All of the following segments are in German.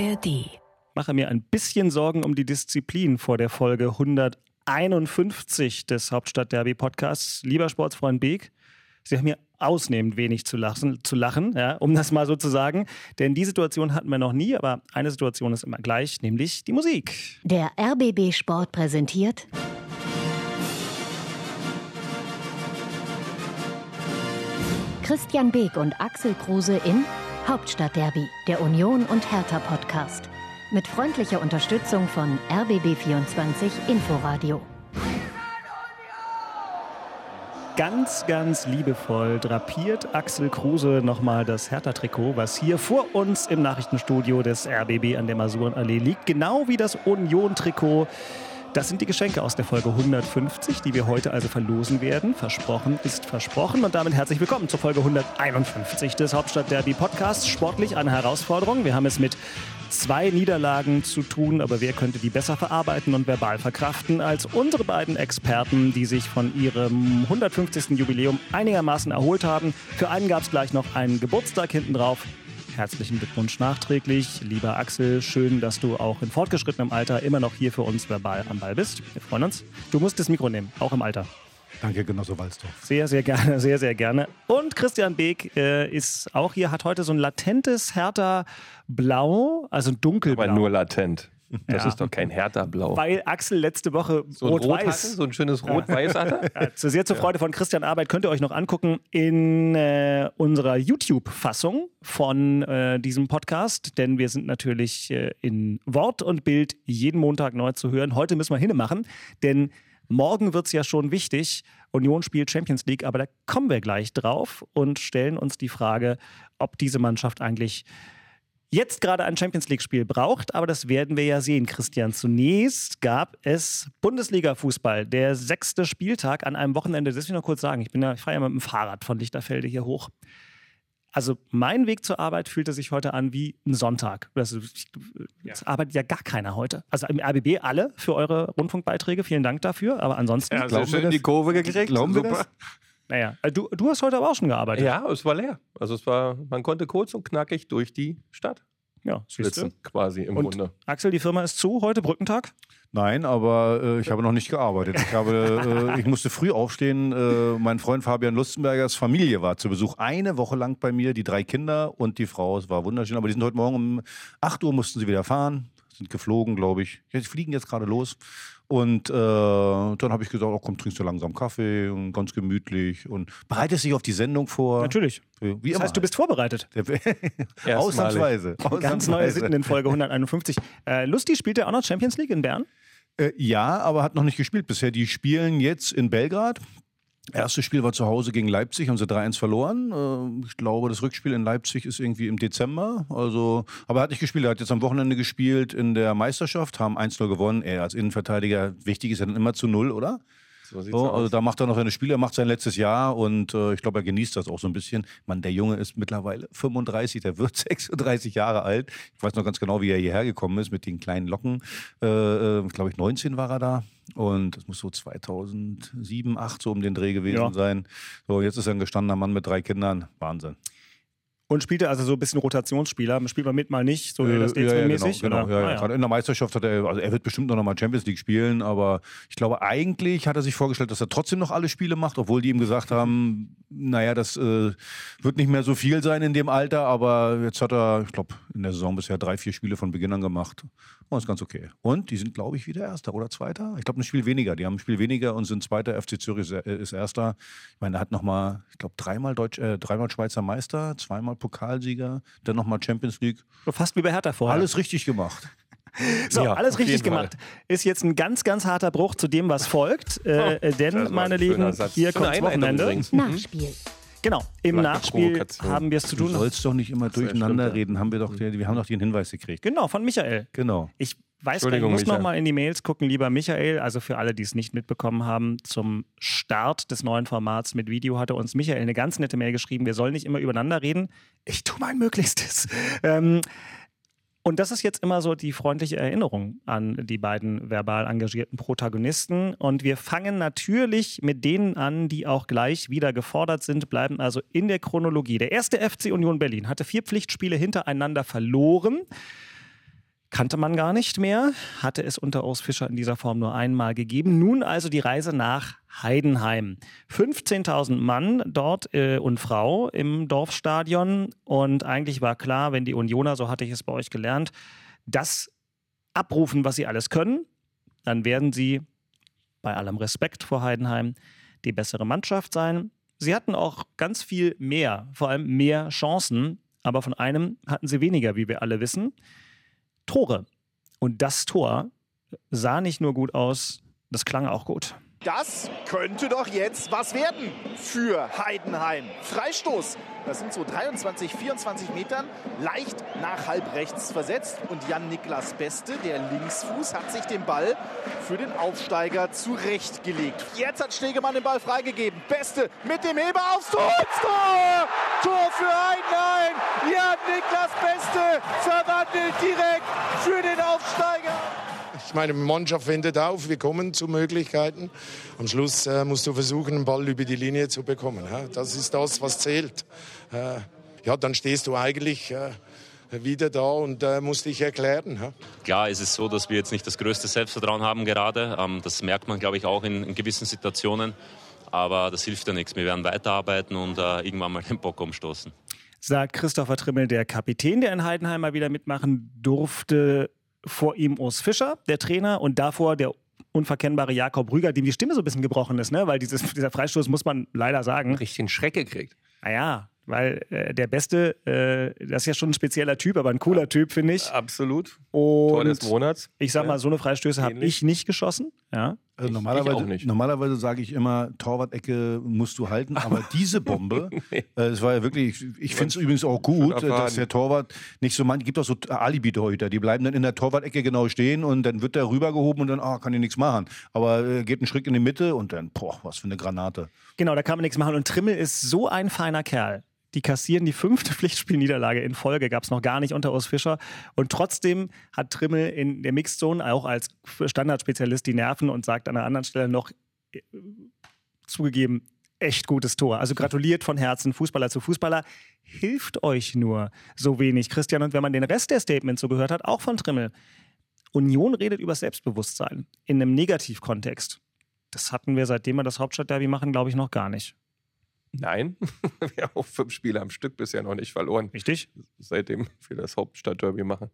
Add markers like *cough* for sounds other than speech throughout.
ARD. mache mir ein bisschen Sorgen um die Disziplin vor der Folge 151 des Hauptstadt-Derby Podcasts. Lieber Sportsfreund Beek, Sie haben mir ausnehmend wenig zu lachen, zu lachen ja, um das mal so zu sagen. Denn die Situation hatten wir noch nie, aber eine Situation ist immer gleich, nämlich die Musik. Der RBB Sport präsentiert Christian Beek und Axel Kruse in Hauptstadtderby, der Union und Hertha Podcast. Mit freundlicher Unterstützung von RBB24 Inforadio. Ganz, ganz liebevoll drapiert Axel Kruse nochmal das Hertha-Trikot, was hier vor uns im Nachrichtenstudio des RBB an der Masurenallee liegt. Genau wie das Union-Trikot. Das sind die Geschenke aus der Folge 150, die wir heute also verlosen werden. Versprochen ist versprochen. Und damit herzlich willkommen zur Folge 151 des Hauptstadt-Derby Podcasts. Sportlich eine Herausforderung. Wir haben es mit zwei Niederlagen zu tun, aber wer könnte die besser verarbeiten und verbal verkraften als unsere beiden Experten, die sich von ihrem 150. Jubiläum einigermaßen erholt haben. Für einen gab es gleich noch einen Geburtstag hinten drauf. Herzlichen Glückwunsch nachträglich. Lieber Axel, schön, dass du auch in fortgeschrittenem Alter immer noch hier für uns verbal am Ball bist. Wir freuen uns. Du musst das Mikro nehmen, auch im Alter. Danke, Genosse Walsdorf. Sehr, sehr gerne, sehr, sehr gerne. Und Christian Beek äh, ist auch hier, hat heute so ein latentes härter Blau, also ein dunkelblau. Aber nur latent. *laughs* Das Ja. ist doch kein härter Blau. Weil Axel letzte Woche so rot-weiß. so ein schönes Rot-Weiß hatte. *laughs* Ja, zu sehr zur Freude von Christian Arbeit könnt ihr euch noch angucken in äh, unserer YouTube-Fassung von äh, diesem Podcast, denn wir sind natürlich äh, in Wort und Bild jeden Montag neu zu hören. Heute müssen wir hinmachen, denn morgen wird's ja schon wichtig. Union spielt Champions League, aber da kommen wir gleich drauf und stellen uns die Frage, ob diese Mannschaft eigentlich jetzt gerade ein Champions League-Spiel braucht, aber das werden wir ja sehen, Christian. Zunächst gab es Bundesliga-Fußball, der sechste Spieltag an einem Wochenende. Das will ich noch kurz sagen. Ich bin ja, ich fahre ja mit dem Fahrrad von Lichterfelde hier hoch. Also mein Weg zur Arbeit fühlte sich heute an wie ein Sonntag. Das, es arbeitet ja gar keiner heute. Also im RBB alle für eure Rundfunkbeiträge. Vielen Dank dafür. Aber ansonsten, Ja, Glauben wir schön die das? Kurve gekriegt. Glauben wir Super. das? Naja, äh, du, du hast heute aber auch schon gearbeitet. Ja, es war leer. Also es war, man konnte kurz und knackig durch die Stadt ja flitzen, quasi im Und Grunde. Axel, die Firma ist zu heute, Brückentag. Nein, aber äh, ich habe noch nicht gearbeitet. Ich, habe, äh, ich musste früh aufstehen. Äh, mein Freund Fabian Lustenbergers Familie war zu Besuch. Eine Woche lang bei mir, die drei Kinder und die Frau. Es war wunderschön. Aber die sind heute Morgen um 8 Uhr mussten sie wieder fahren. Sind geflogen, glaube ich. Die fliegen jetzt gerade los. Und äh, dann habe ich gesagt, oh, komm, trinkst du langsam Kaffee und ganz gemütlich und bereitest dich auf die Sendung vor. Natürlich. Wie Das immer. heißt, du bist vorbereitet. *laughs* Ausnahmsweise. Ganz neue Sitten in Folge 151. Äh, Lusti spielt ja auch noch Champions League in Bern. Äh, ja, aber hat noch nicht gespielt bisher. Die spielen jetzt in Belgrad. Erstes Spiel war zu Hause gegen Leipzig, haben sie 3-1 verloren. Äh, Ich glaube, das Rückspiel in Leipzig ist irgendwie im Dezember. Also, aber er hat nicht gespielt. Er hat jetzt am Wochenende gespielt in der Meisterschaft, haben 1-0 gewonnen. Er als Innenverteidiger, wichtig ist ja dann immer zu Null, oder? So sieht's So, also da macht er noch seine Spiele, er macht sein letztes Jahr und äh, ich glaube, er genießt das auch so ein bisschen. Man, der Junge ist mittlerweile 35, der wird *laughs* 36 Jahre alt. Ich weiß noch ganz genau, wie er hierher gekommen ist mit den kleinen Locken. Äh, äh, glaube ich, 19 war er da. Und das muss so 2007, 8 so um den Dreh gewesen Ja. sein. So, jetzt ist er ein gestandener Mann mit drei Kindern. Wahnsinn. Und spielte also so ein bisschen Rotationsspieler. Spielt man mit, mal nicht, so Äh, LSD-mäßig. Genau, genau. Ja, ja. Ah, Gerade in der Meisterschaft hat er, also er wird bestimmt noch mal Champions League spielen, aber ich glaube, eigentlich hat er sich vorgestellt, dass er trotzdem noch alle Spiele macht, obwohl die ihm gesagt haben, naja, das äh, wird nicht mehr so viel sein in dem Alter, aber jetzt hat er, ich glaube, in der Saison bisher drei, vier Spiele von Beginn an gemacht. Und ist ganz okay. Und die sind, glaube ich, wieder Erster oder Zweiter. Ich glaube, ein Spiel weniger. Die haben ein Spiel weniger und sind Zweiter. FC Zürich ist, ist Erster. Ich meine, er hat noch mal, ich glaube, dreimal Deutsch, äh, dreimal Schweizer Meister, zweimal Pokalsieger, dann noch mal Champions League. So fast wie bei Hertha vorher. Alles richtig gemacht. *laughs* so, Ja, alles richtig gemacht. Ist jetzt ein ganz, ganz harter Bruch zu dem, was folgt. Äh, äh, denn, meine Lieben, hier kommt Wochenende. Nachspiel. Genau, im Kleine Nachspiel haben wir es zu Du tun. sollst doch nicht immer durcheinander stimmt, reden. Haben wir doch, wir haben doch den Hinweis gekriegt. Genau, von Michael. Genau. Ich weiß gar nicht, ich muss Micha. noch mal in die Mails gucken, lieber Michael. Also für alle, die es nicht mitbekommen haben, zum Start des neuen Formats mit Video hatte uns Michael eine ganz nette Mail geschrieben. Wir sollen nicht immer übereinander reden. Ich tue mein Möglichstes. Ähm, und das ist jetzt immer so die freundliche Erinnerung an die beiden verbal engagierten Protagonisten. Und wir fangen natürlich mit denen an, die auch gleich wieder gefordert sind, bleiben also in der Chronologie. Der erste FC Union Berlin hatte vier Pflichtspiele hintereinander verloren. Kannte man gar nicht mehr, hatte es unter Urs Fischer in dieser Form nur einmal gegeben. Nun also die Reise nach Heidenheim. 15.000 Mann dort äh, und Frau im Dorfstadion und eigentlich war klar, wenn die Unioner, so hatte ich es bei euch gelernt, das abrufen, was sie alles können, dann werden sie bei allem Respekt vor Heidenheim die bessere Mannschaft sein. Sie hatten auch ganz viel mehr, vor allem mehr Chancen, aber von einem hatten sie weniger, wie wir alle wissen. Tore. Und das Tor sah nicht nur gut aus, das klang auch gut. Das könnte doch jetzt was werden für Heidenheim. Freistoß. Das sind so 23, 24 Metern, leicht nach halb rechts versetzt. Und Jan-Niklas Beste, der Linksfuß, hat sich den Ball für den Aufsteiger zurechtgelegt. Jetzt hat Stegemann den Ball freigegeben. Beste mit dem Heber aufs Tor. Tor! Tor für Heidenheim. Jan-Niklas Beste verwandelt direkt für den Aufsteiger. Ich meine, die Mannschaft wendet auf, wir kommen zu Möglichkeiten. Am Schluss äh, musst du versuchen, den Ball über die Linie zu bekommen. Ja? Das ist das, was zählt. Äh, ja, dann stehst du eigentlich äh, wieder da und äh, musst dich erklären. Ja? Klar, es ist so, dass wir jetzt nicht das größte Selbstvertrauen haben gerade. Ähm, das merkt man, glaube ich, auch in, in, gewissen Situationen. Aber das hilft ja nichts. Wir werden weiterarbeiten und äh, irgendwann mal den Bock umstoßen sagt Christopher Trimmel, der Kapitän, der in Heidenheim mal wieder mitmachen durfte vor ihm Urs Fischer, der Trainer, und davor der unverkennbare Jakob Rüger, dem die Stimme so ein bisschen gebrochen ist, ne? weil dieses, dieser Freistoß, muss man leider sagen. Richtig einen Schreck gekriegt. Naja, weil äh, der Beste, äh, das ist ja schon ein spezieller Typ, aber ein cooler Typ, finde ich. Absolut. Und Tor des Monats. Ich sag mal, so eine Freistöße habe ich nicht geschossen. Ja. Also normalerweise, normalerweise sage ich immer, Torwart-Ecke musst du halten, *laughs* aber diese Bombe, nee. äh, es war ja wirklich, ich finde es übrigens auch gut, dass der Torwart nicht so, man gibt auch so Alibi-Torhüter, die bleiben dann in der Torwart-Ecke genau stehen und dann wird der rübergehoben und dann, ah, kann ich nichts machen. Aber äh, geht einen Schritt in die Mitte und dann, boah, was für eine Granate. Genau, da kann man nichts machen und Trimmel ist so ein feiner Kerl. Die kassieren die fünfte *laughs* Pflichtspielniederlage in Folge, gab es noch gar nicht unter Urs Fischer. Und trotzdem hat Trimmel in der Mixzone auch als Standardspezialist die Nerven und sagt an einer anderen Stelle noch äh, zugegeben, echt gutes Tor. Also gratuliert von Herzen, Fußballer zu Fußballer. Hilft euch nur so wenig, Christian. Und wenn man den Rest der Statements so gehört hat, auch von Trimmel. Union redet über Selbstbewusstsein in einem Negativkontext. Das hatten wir, seitdem wir das Hauptstadtderby machen, glaube ich, noch gar nicht. Nein, *laughs* wir haben auch fünf Spiele am Stück bisher noch nicht verloren. Richtig. Seitdem wir das Hauptstadtderby machen.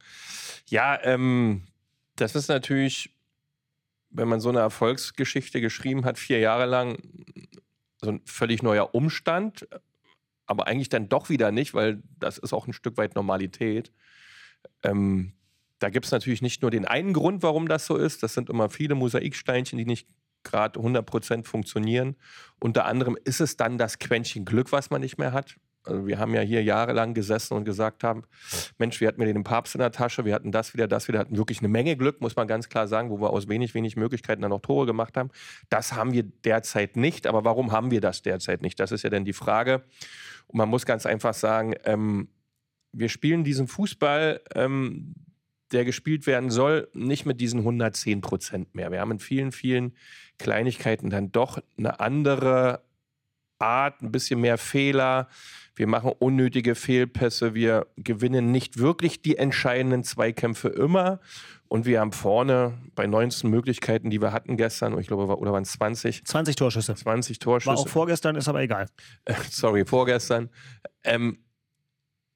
Ja, ähm, das ist natürlich, wenn man so eine Erfolgsgeschichte geschrieben hat, vier Jahre lang, so ein völlig neuer Umstand, aber eigentlich dann doch wieder nicht, weil das ist auch ein Stück weit Normalität. Ähm, da gibt es natürlich nicht nur den einen Grund, warum das so ist. Das sind immer viele Mosaiksteinchen, die nicht gerade 100% funktionieren. Unter anderem ist es dann das Quäntchen Glück, was man nicht mehr hat. Also wir haben ja hier jahrelang gesessen und gesagt haben, Mensch, wir hatten mir den Papst in der Tasche, wir hatten das wieder, das wieder, hatten wirklich eine Menge Glück, muss man ganz klar sagen, wo wir aus wenig, wenig Möglichkeiten dann noch Tore gemacht haben. Das haben wir derzeit nicht. Aber warum haben wir das derzeit nicht? Das ist ja dann die Frage. Und man muss ganz einfach sagen, ähm, wir spielen diesen Fußball, ähm, der gespielt werden soll, nicht mit diesen 110 Prozent mehr. Wir haben in vielen, vielen Kleinigkeiten dann doch eine andere Art, ein bisschen mehr Fehler. Wir machen unnötige Fehlpässe. Wir gewinnen nicht wirklich die entscheidenden Zweikämpfe immer. Und wir haben vorne bei 19 Möglichkeiten, die wir hatten gestern, ich glaube, oder waren es 20? 20 Torschüsse. 20 Torschüsse. War auch vorgestern, ist aber egal. Sorry, vorgestern. Ähm,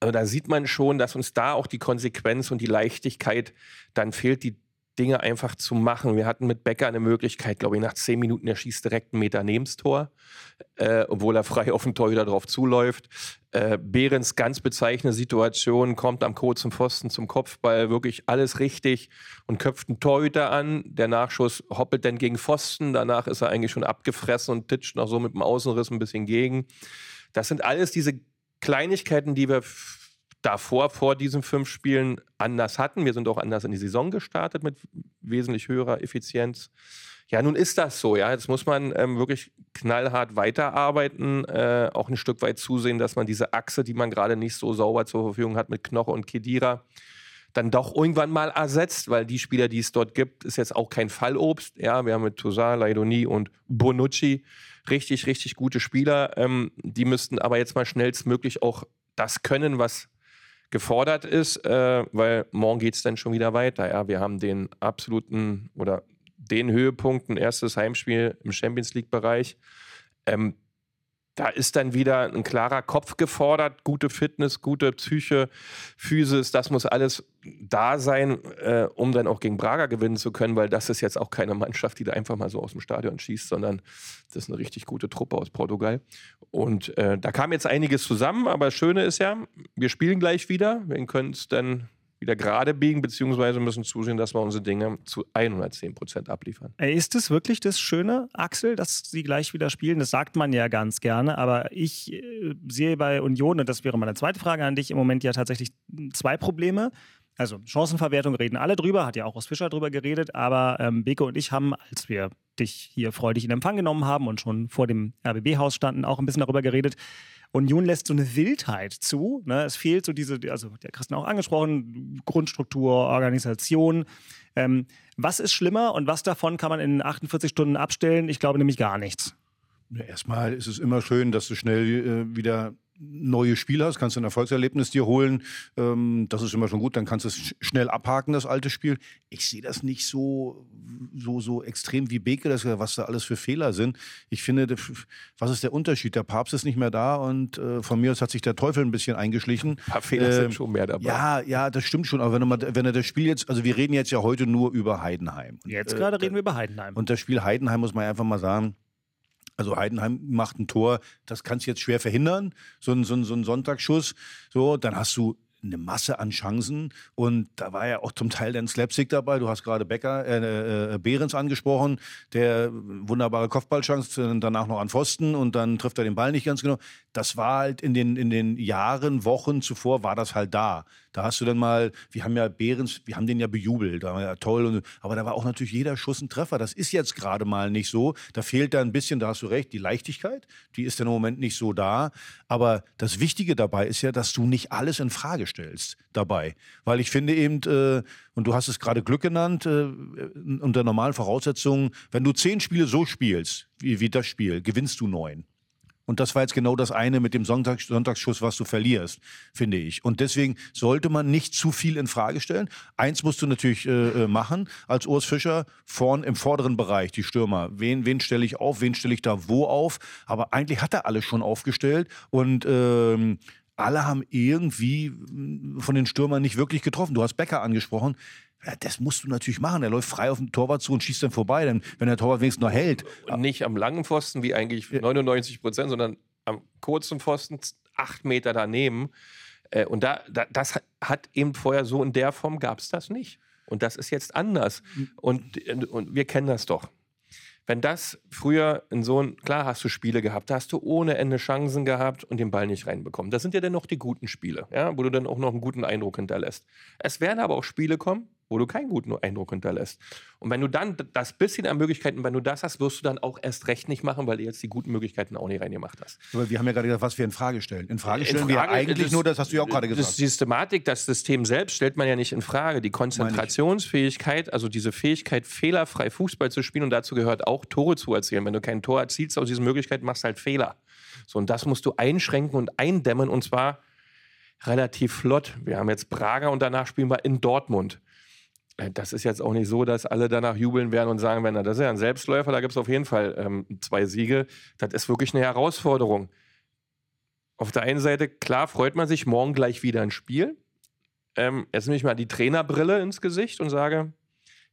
also da sieht man schon, dass uns da auch die Konsequenz und die Leichtigkeit dann fehlt, die Dinge einfach zu machen. Wir hatten mit Becker eine Möglichkeit, glaube ich, nach zehn Minuten, er schießt direkt einen Meter neben das Tor, äh, obwohl er frei auf den Torhüter drauf zuläuft. Äh, Behrens ganz bezeichnende Situation, kommt am kurzen Pfosten zum Kopfball, wirklich alles richtig und köpft einen Torhüter an. Der Nachschuss hoppelt dann gegen Pfosten, danach ist er eigentlich schon abgefressen und titscht noch so mit dem Außenriss ein bisschen gegen. Das sind alles diese Kleinigkeiten, die wir davor, vor diesen fünf Spielen, anders hatten. Wir sind auch anders in die Saison gestartet mit wesentlich höherer Effizienz. Ja, nun ist das so. Ja, jetzt muss man ähm, wirklich knallhart weiterarbeiten, äh, auch ein Stück weit zusehen, dass man diese Achse, die man gerade nicht so sauber zur Verfügung hat mit Knoche und Kedira, dann doch irgendwann mal ersetzt, weil die Spieler, die es dort gibt, ist jetzt auch kein Fallobst. Ja, wir haben mit Toussaint, Laidoni und Bonucci richtig, richtig gute Spieler. Ähm, die müssten aber jetzt mal schnellstmöglich auch das können, was gefordert ist, äh, weil morgen geht es dann schon wieder weiter. Ja, wir haben den absoluten oder den Höhepunkt, ein erstes Heimspiel im Champions League-Bereich. Ähm, da ist dann wieder ein klarer Kopf gefordert, gute Fitness, gute Psyche, Physis, das muss alles da sein, äh, um dann auch gegen Braga gewinnen zu können, weil das ist jetzt auch keine Mannschaft, die da einfach mal so aus dem Stadion schießt, sondern das ist eine richtig gute Truppe aus Portugal. Und äh, da kam jetzt einiges zusammen, aber das Schöne ist ja, wir spielen gleich wieder, wir können es dann wieder gerade biegen, beziehungsweise müssen zusehen, dass wir unsere Dinge zu 110 Prozent abliefern. Ist es wirklich das Schöne, Axel, dass sie gleich wieder spielen? Das sagt man ja ganz gerne, aber ich äh, sehe bei Union, und das wäre meine zweite Frage an dich, im Moment ja tatsächlich zwei Probleme. Also Chancenverwertung reden alle drüber, hat ja auch aus Fischer drüber geredet, aber ähm, Beke und ich haben, als wir dich hier freudig in Empfang genommen haben und schon vor dem RBB-Haus standen, auch ein bisschen darüber geredet, Union lässt so eine Wildheit zu. Ne? Es fehlt so diese, also der Christian auch angesprochen, Grundstruktur, Organisation. Ähm, was ist schlimmer und was davon kann man in 48 Stunden abstellen? Ich glaube nämlich gar nichts. Erstmal ist es immer schön, dass du schnell äh, wieder neue Spiel hast, kannst du ein Erfolgserlebnis dir holen. Ähm, das ist immer schon gut. Dann kannst du es schnell abhaken, das alte Spiel. Ich sehe das nicht so, so, so extrem wie Beke, das, was da alles für Fehler sind. Ich finde, was ist der Unterschied? Der Papst ist nicht mehr da und äh, von mir aus hat sich der Teufel ein bisschen eingeschlichen. Ein paar Fehler äh, sind ähm, schon mehr dabei. Ja, ja, das stimmt schon. Aber wenn, mal, wenn er das Spiel jetzt, also wir reden jetzt ja heute nur über Heidenheim. Jetzt gerade äh, reden wir über Heidenheim. Und das Spiel Heidenheim muss man einfach mal sagen, also Heidenheim macht ein Tor, das kannst du jetzt schwer verhindern, so ein, so ein, so ein Sonntagsschuss. So, dann hast du eine Masse an Chancen und da war ja auch zum Teil dann Slapstick dabei. Du hast gerade Becker, äh, äh, Behrens angesprochen, der wunderbare Kopfballchance, danach noch an Pfosten und dann trifft er den Ball nicht ganz genau. Das war halt in den, in den Jahren, Wochen zuvor war das halt da. Da hast du dann mal, wir haben ja Behrens, wir haben den ja bejubelt, da war ja toll. Und, aber da war auch natürlich jeder Schuss ein Treffer. Das ist jetzt gerade mal nicht so. Da fehlt da ein bisschen, da hast du recht, die Leichtigkeit. Die ist dann im Moment nicht so da. Aber das Wichtige dabei ist ja, dass du nicht alles in Frage stellst dabei. Weil ich finde eben, äh, und du hast es gerade Glück genannt, äh, unter normalen Voraussetzungen, wenn du zehn Spiele so spielst, wie, wie das Spiel, gewinnst du neun. Und das war jetzt genau das eine mit dem Sonntag, Sonntagsschuss, was du verlierst, finde ich. Und deswegen sollte man nicht zu viel in Frage stellen. Eins musst du natürlich äh, äh machen als Urs Fischer vorn im vorderen Bereich, die Stürmer. Wen, wen stelle ich auf? Wen stelle ich da wo auf? Aber eigentlich hat er alles schon aufgestellt und ähm, alle haben irgendwie von den Stürmern nicht wirklich getroffen. Du hast Becker angesprochen. Ja, das musst du natürlich machen. Er läuft frei auf den Torwart zu und schießt dann vorbei, denn wenn der Torwart wenigstens noch hält. Und nicht am langen Pfosten, wie eigentlich 99 Prozent, sondern am kurzen Pfosten, acht Meter daneben. Äh, und da, da, das hat eben vorher so in der Form gab es das nicht. Und das ist jetzt anders. Und, und wir kennen das doch. Wenn das früher in so ein, klar hast du Spiele gehabt, da hast du ohne Ende Chancen gehabt und den Ball nicht reinbekommen. Das sind ja dann noch die guten Spiele, ja, wo du dann auch noch einen guten Eindruck hinterlässt. Es werden aber auch Spiele kommen, wo du keinen guten Eindruck hinterlässt. Und wenn du dann das bisschen an Möglichkeiten, wenn du das hast, wirst du dann auch erst recht nicht machen, weil du jetzt die guten Möglichkeiten auch nicht reingemacht hast. Aber wir haben ja gerade gesagt, was wir in Frage stellen. In Frage stellen in Frage, wir eigentlich das, nur, das hast du ja auch gerade gesagt. Die Systematik, das System selbst stellt man ja nicht in Frage. Die Konzentrationsfähigkeit, also diese Fähigkeit, fehlerfrei Fußball zu spielen und dazu gehört auch Tore zu erzielen. Wenn du kein Tor erzielst aus diesen Möglichkeiten, machst du halt Fehler. So, und das musst du einschränken und eindämmen und zwar relativ flott. Wir haben jetzt Braga und danach spielen wir in Dortmund. Äh, das ist jetzt auch nicht so, dass alle danach jubeln werden und sagen werden, das ist ja ein Selbstläufer, da gibt es auf jeden Fall ähm, zwei Siege. Das ist wirklich eine Herausforderung. Auf der einen Seite, klar, freut man sich morgen gleich wieder ein Spiel. Ähm, jetzt nehme ich mal die Trainerbrille ins Gesicht und sage,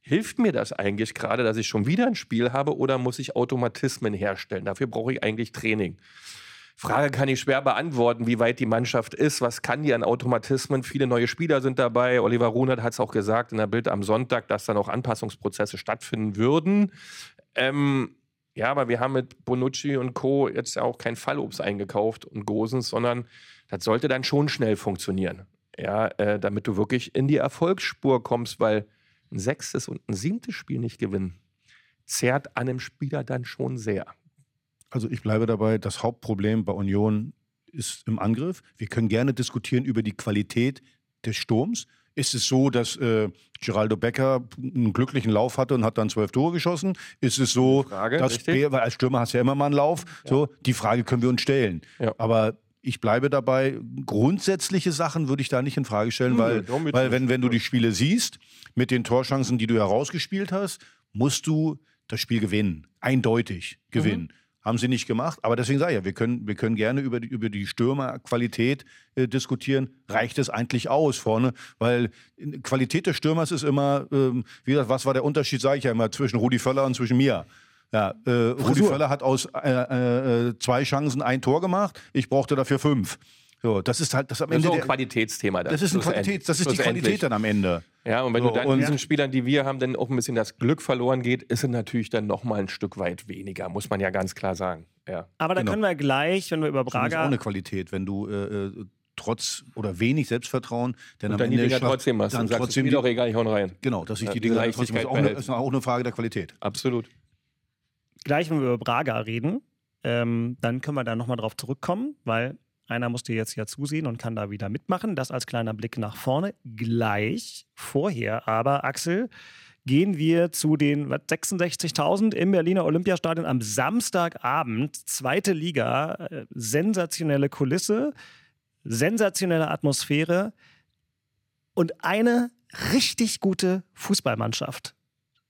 hilft mir das eigentlich gerade, dass ich schon wieder ein Spiel habe oder muss ich Automatismen herstellen? Dafür brauche ich eigentlich Training. Frage kann ich schwer beantworten, wie weit die Mannschaft ist. Was kann die an Automatismen? Viele neue Spieler sind dabei. Oliver Runert hat es auch gesagt in der Bild am Sonntag, dass dann auch Anpassungsprozesse stattfinden würden. Ähm, ja, aber wir haben mit Bonucci und Co. jetzt ja auch kein Fallobst eingekauft und Gosens, sondern das sollte dann schon schnell funktionieren. Ja, äh, damit du wirklich in die Erfolgsspur kommst, weil ein sechstes und ein siebtes Spiel nicht gewinnen, zerrt an einem Spieler dann schon sehr. Also ich bleibe dabei, das Hauptproblem bei Union ist im Angriff. Wir können gerne diskutieren über die Qualität des Sturms. Ist es so, dass äh, Geraldo Becker einen glücklichen Lauf hatte und hat dann zwölf Tore geschossen? Ist es so, Frage, dass Be weil als Stürmer hast du ja immer mal einen Lauf. Ja. So, die Frage können wir uns stellen. Ja. Aber ich bleibe dabei, grundsätzliche Sachen würde ich da nicht in Frage stellen, weil, damit weil wenn, wenn du die Spiele siehst, mit den Torchancen, die du herausgespielt hast, musst du das Spiel gewinnen. Eindeutig gewinnen. Haben sie nicht gemacht, aber deswegen sage ich ja, wir können, wir können gerne über die, über die Stürmerqualität äh, diskutieren. Reicht es eigentlich aus vorne? Weil äh, Qualität des Stürmers ist immer, ähm, wie gesagt, was war der Unterschied, sage ich ja immer, zwischen Rudi Völler und zwischen mir? Ja, äh, Rudi Völler hat aus äh, äh, äh, zwei Chancen ein Tor gemacht. Ich brauchte dafür fünf. So, das ist halt das am Das ist Ende. auch ein Der, Qualitätsthema. dann, das ist ein schlussendlich. Qualität, das ist die. Qualität dann am Ende. Ja, und wenn So, du dann diesen Spielern, die wir haben, dann auch ein bisschen das Glück verloren geht, ist es natürlich dann nochmal ein Stück weit weniger, muss man ja ganz klar sagen. Ja. Aber da Genau. können wir gleich, wenn wir über Das ist auch Braga. eine Qualität, wenn du äh, äh, trotz oder wenig Selbstvertrauen, denn Und am dann die Ende Dinger schafft- trotzdem machst dann und sagst, trotzdem ist mir die, doch egal, ich hau rein. genau, dass ich Ja, die diese Dinge trotzdem ist auch, eine, behält. ist auch eine Frage der Qualität. Absolut. gleich, wenn wir über Braga reden, ähm, dann können wir da nochmal drauf zurückkommen, weil einer musste jetzt ja zusehen und kann da wieder mitmachen. Das als kleiner Blick nach vorne. Gleich vorher aber, Axel, gehen wir zu den was, 66.000 im Berliner Olympiastadion am Samstagabend. Zweite Liga, äh, sensationelle Kulisse, sensationelle Atmosphäre und eine richtig gute Fußballmannschaft.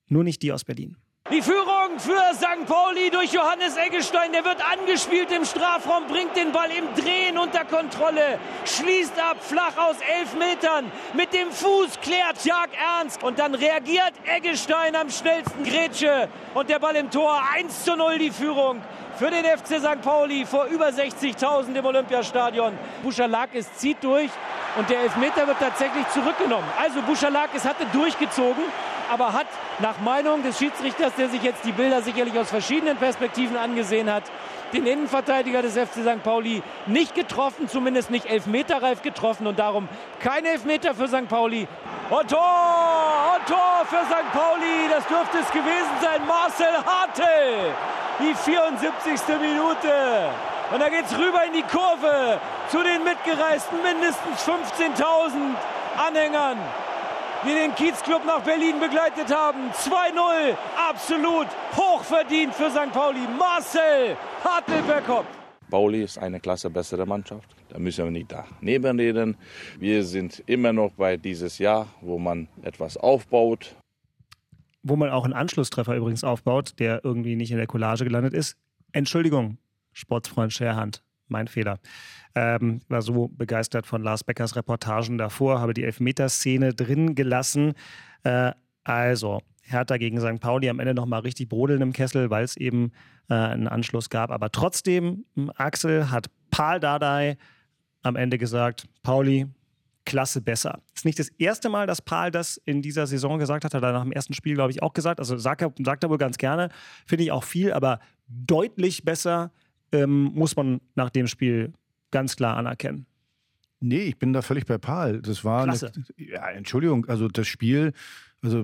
Nur nicht die aus Berlin. Die Führung für St. Pauli durch Johannes Eggestein. Der wird angespielt im Strafraum, bringt den Ball im Drehen unter Kontrolle, schließt ab, flach aus elf Metern. Mit dem Fuß klärt Jag Ernst und dann reagiert Eggestein am schnellsten Grätsche und der Ball im Tor. 1 zu 0 die Führung für den FC St. Pauli vor über 60.000 im Olympiastadion. Buschalakis zieht durch und der Elfmeter wird tatsächlich zurückgenommen. Also Buschalakis hatte durchgezogen, aber hat nach Meinung des Schiedsrichters, der sich jetzt die Bilder sicherlich aus verschiedenen Perspektiven angesehen hat, den Innenverteidiger des FC St. Pauli nicht getroffen, zumindest nicht elfmeterreif getroffen und darum kein Elfmeter für St. Pauli. Und Tor! Und Tor für St. Pauli, das dürfte es gewesen sein. Marcel Hartel, die 74. Minute. Und da geht's rüber in die Kurve zu den mitgereisten mindestens 15.000 Anhängern die den Kiezclub nach Berlin begleitet haben. 2-0, absolut hochverdient für St. Pauli. Marcel Hartl-Bergkopf. Pauli ist eine Klasse bessere Mannschaft. Da müssen wir nicht daneben reden. Wir sind immer noch bei dieses Jahr, wo man etwas aufbaut. wo man auch einen Anschlusstreffer übrigens aufbaut, der irgendwie nicht in der Collage gelandet ist. Entschuldigung, Sportsfreund Scherhand, mein Fehler. Ähm, war so begeistert von Lars Beckers Reportagen davor, habe die Elfmeterszene drin gelassen. Äh, also, Hertha gegen St. Pauli am Ende nochmal richtig brodeln im Kessel, weil es eben äh, einen Anschluss gab. Aber trotzdem, m, Axel hat Paul Dardai am Ende gesagt, Pauli, Klasse besser. Ist nicht das erste Mal, dass Paul das in dieser Saison gesagt hat. Hat er nach dem ersten Spiel, glaube ich, auch gesagt. Also sagt er, sagt er wohl ganz gerne. Finde ich auch viel, aber deutlich besser ähm, muss man nach dem Spiel ganz klar anerkennen. Nee, ich bin da völlig bei Paul. Das war Klasse. Eine, ja, Entschuldigung, also das Spiel, also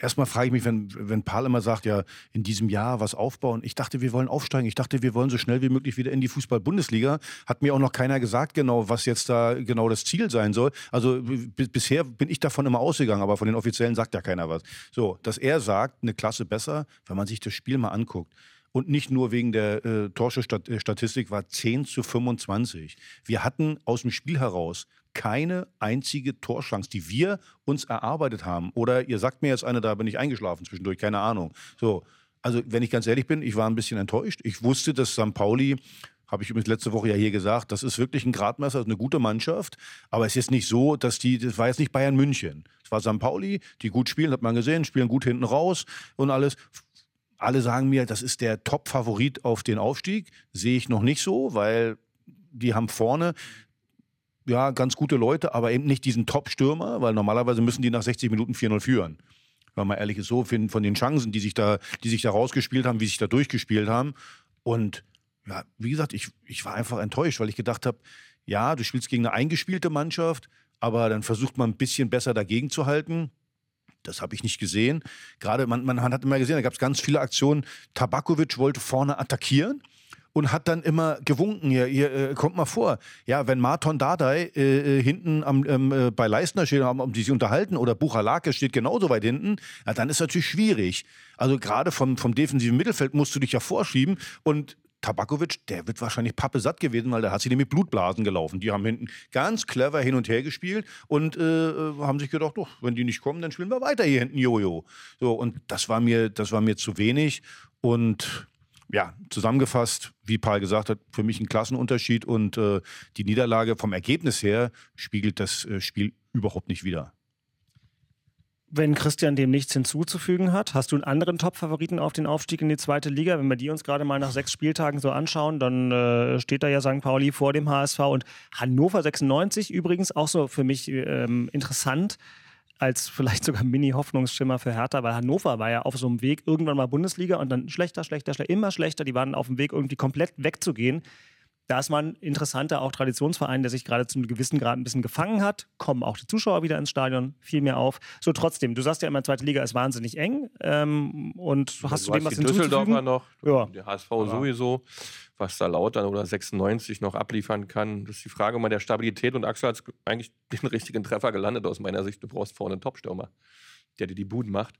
erstmal frage ich mich, wenn, wenn Paul immer sagt, ja, in diesem Jahr was aufbauen. Ich dachte, wir wollen aufsteigen. Ich dachte, wir wollen so schnell wie möglich wieder in die Fußball-Bundesliga. Hat mir auch noch keiner gesagt, genau, was jetzt da genau das Ziel sein soll. Also bisher bin ich davon immer ausgegangen, aber von den Offiziellen sagt ja keiner was. So, dass er sagt, eine Klasse besser, wenn man sich das Spiel mal anguckt. Und nicht nur wegen der äh, Torschussstatistik war 10 zu 25. Wir hatten aus dem Spiel heraus keine einzige Torschance, die wir uns erarbeitet haben. Oder ihr sagt mir jetzt eine, da bin ich eingeschlafen zwischendurch, keine Ahnung. So, also wenn ich ganz ehrlich bin, ich war ein bisschen enttäuscht. Ich wusste, dass St. Pauli habe ich übrigens letzte Woche ja hier gesagt, das ist wirklich ein Gradmesser, eine gute Mannschaft. Aber es ist nicht so, dass die, das war jetzt nicht Bayern München. Es war St. Pauli, die gut spielen, hat man gesehen, spielen gut hinten raus und alles. Alle sagen mir, das ist der Top-Favorit auf den Aufstieg. Sehe ich noch nicht so, weil die haben vorne ja ganz gute Leute, aber eben nicht diesen Top-Stürmer, weil normalerweise müssen die nach 60 Minuten 4-0 führen. Wenn man ehrlich ist, so von den Chancen, die sich da, die sich da rausgespielt haben, wie sich da durchgespielt haben. Und ja, wie gesagt, ich, ich war einfach enttäuscht, weil ich gedacht habe, ja, du spielst gegen eine eingespielte Mannschaft, aber dann versucht man ein bisschen besser dagegen zu halten. Das habe ich nicht gesehen. Gerade, man, man hat immer gesehen, da gab es ganz viele Aktionen. Tabakovic wollte vorne attackieren und hat dann immer gewunken, hier, hier äh, kommt mal vor. Ja, wenn Marton Dardai äh, äh, hinten am, ähm, äh, bei Leistner steht, um die sich unterhalten, oder Buchalake steht genauso weit hinten, ja, dann ist natürlich schwierig. Also gerade vom, vom defensiven Mittelfeld musst du dich ja vorschieben und Tabakovic, der wird wahrscheinlich Pappe satt gewesen, weil der hat sich nämlich Blutblasen gelaufen. Die haben hinten ganz clever hin und her gespielt und äh, haben sich gedacht, doch, wenn die nicht kommen, dann spielen wir weiter hier hinten Jojo. So, und das war mir, das war mir zu wenig. Und ja, zusammengefasst, wie Paul gesagt hat, für mich ein Klassenunterschied und äh, die Niederlage vom Ergebnis her spiegelt das äh, Spiel überhaupt nicht wider. Wenn Christian dem nichts hinzuzufügen hat, hast du einen anderen Top-Favoriten auf den Aufstieg in die zweite Liga? Wenn wir die uns gerade mal nach sechs Spieltagen so anschauen, dann äh, steht da ja St. Pauli vor dem HSV und Hannover 96 übrigens auch so für mich ähm, interessant als vielleicht sogar Mini-Hoffnungsschimmer für Hertha, weil Hannover war ja auf so einem Weg irgendwann mal Bundesliga und dann schlechter, schlechter, schlechter, immer schlechter. Die waren auf dem Weg irgendwie komplett wegzugehen. Da ist man interessanter auch Traditionsverein, der sich gerade zu einem gewissen Grad ein bisschen gefangen hat. Kommen auch die Zuschauer wieder ins Stadion viel mehr auf. So trotzdem, du sagst ja immer, zweite Liga ist wahnsinnig eng. Ähm, und hast Also du du dem hast was die Düsseldorfer noch, Ja. der HSV sowieso, was da Lautern oder 96 noch abliefern kann. Das ist die Frage mal der Stabilität und Axel hat eigentlich den richtigen Treffer gelandet aus meiner Sicht. Du brauchst vorne einen Topstürmer, der dir die Buden macht.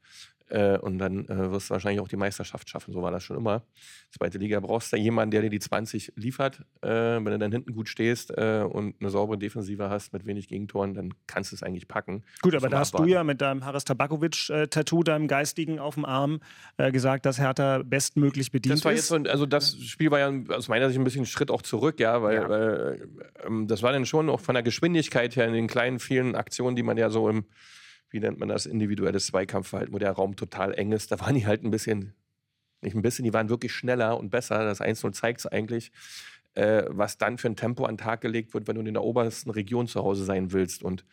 Äh, und dann äh, wirst du wahrscheinlich auch die Meisterschaft schaffen. So war das schon immer. Zweite Liga brauchst du jemanden, der dir die 20 liefert. Äh, wenn du dann hinten gut stehst äh, und eine saubere Defensive hast mit wenig Gegentoren, dann kannst du es eigentlich packen. Gut, aber da hast abwarten. du ja mit deinem Haris Tabakovic-Tattoo, deinem Geistigen auf dem Arm, äh, gesagt, dass Hertha bestmöglich bedient Das war ist. jetzt so, ein- also das Spiel war ja aus meiner Sicht ein bisschen ein Schritt auch zurück, ja, weil, Ja. weil ähm, das war dann schon auch von der Geschwindigkeit her in den kleinen vielen Aktionen, die man ja so im, wie nennt man das, individuelles Zweikampfverhalten, wo der Raum total eng ist, da waren die halt ein bisschen, nicht ein bisschen, die waren wirklich schneller und besser. Das 1-0 zeigt es eigentlich, äh, was dann für ein Tempo an den Tag gelegt wird, wenn du in der obersten Region zu Hause sein willst. Und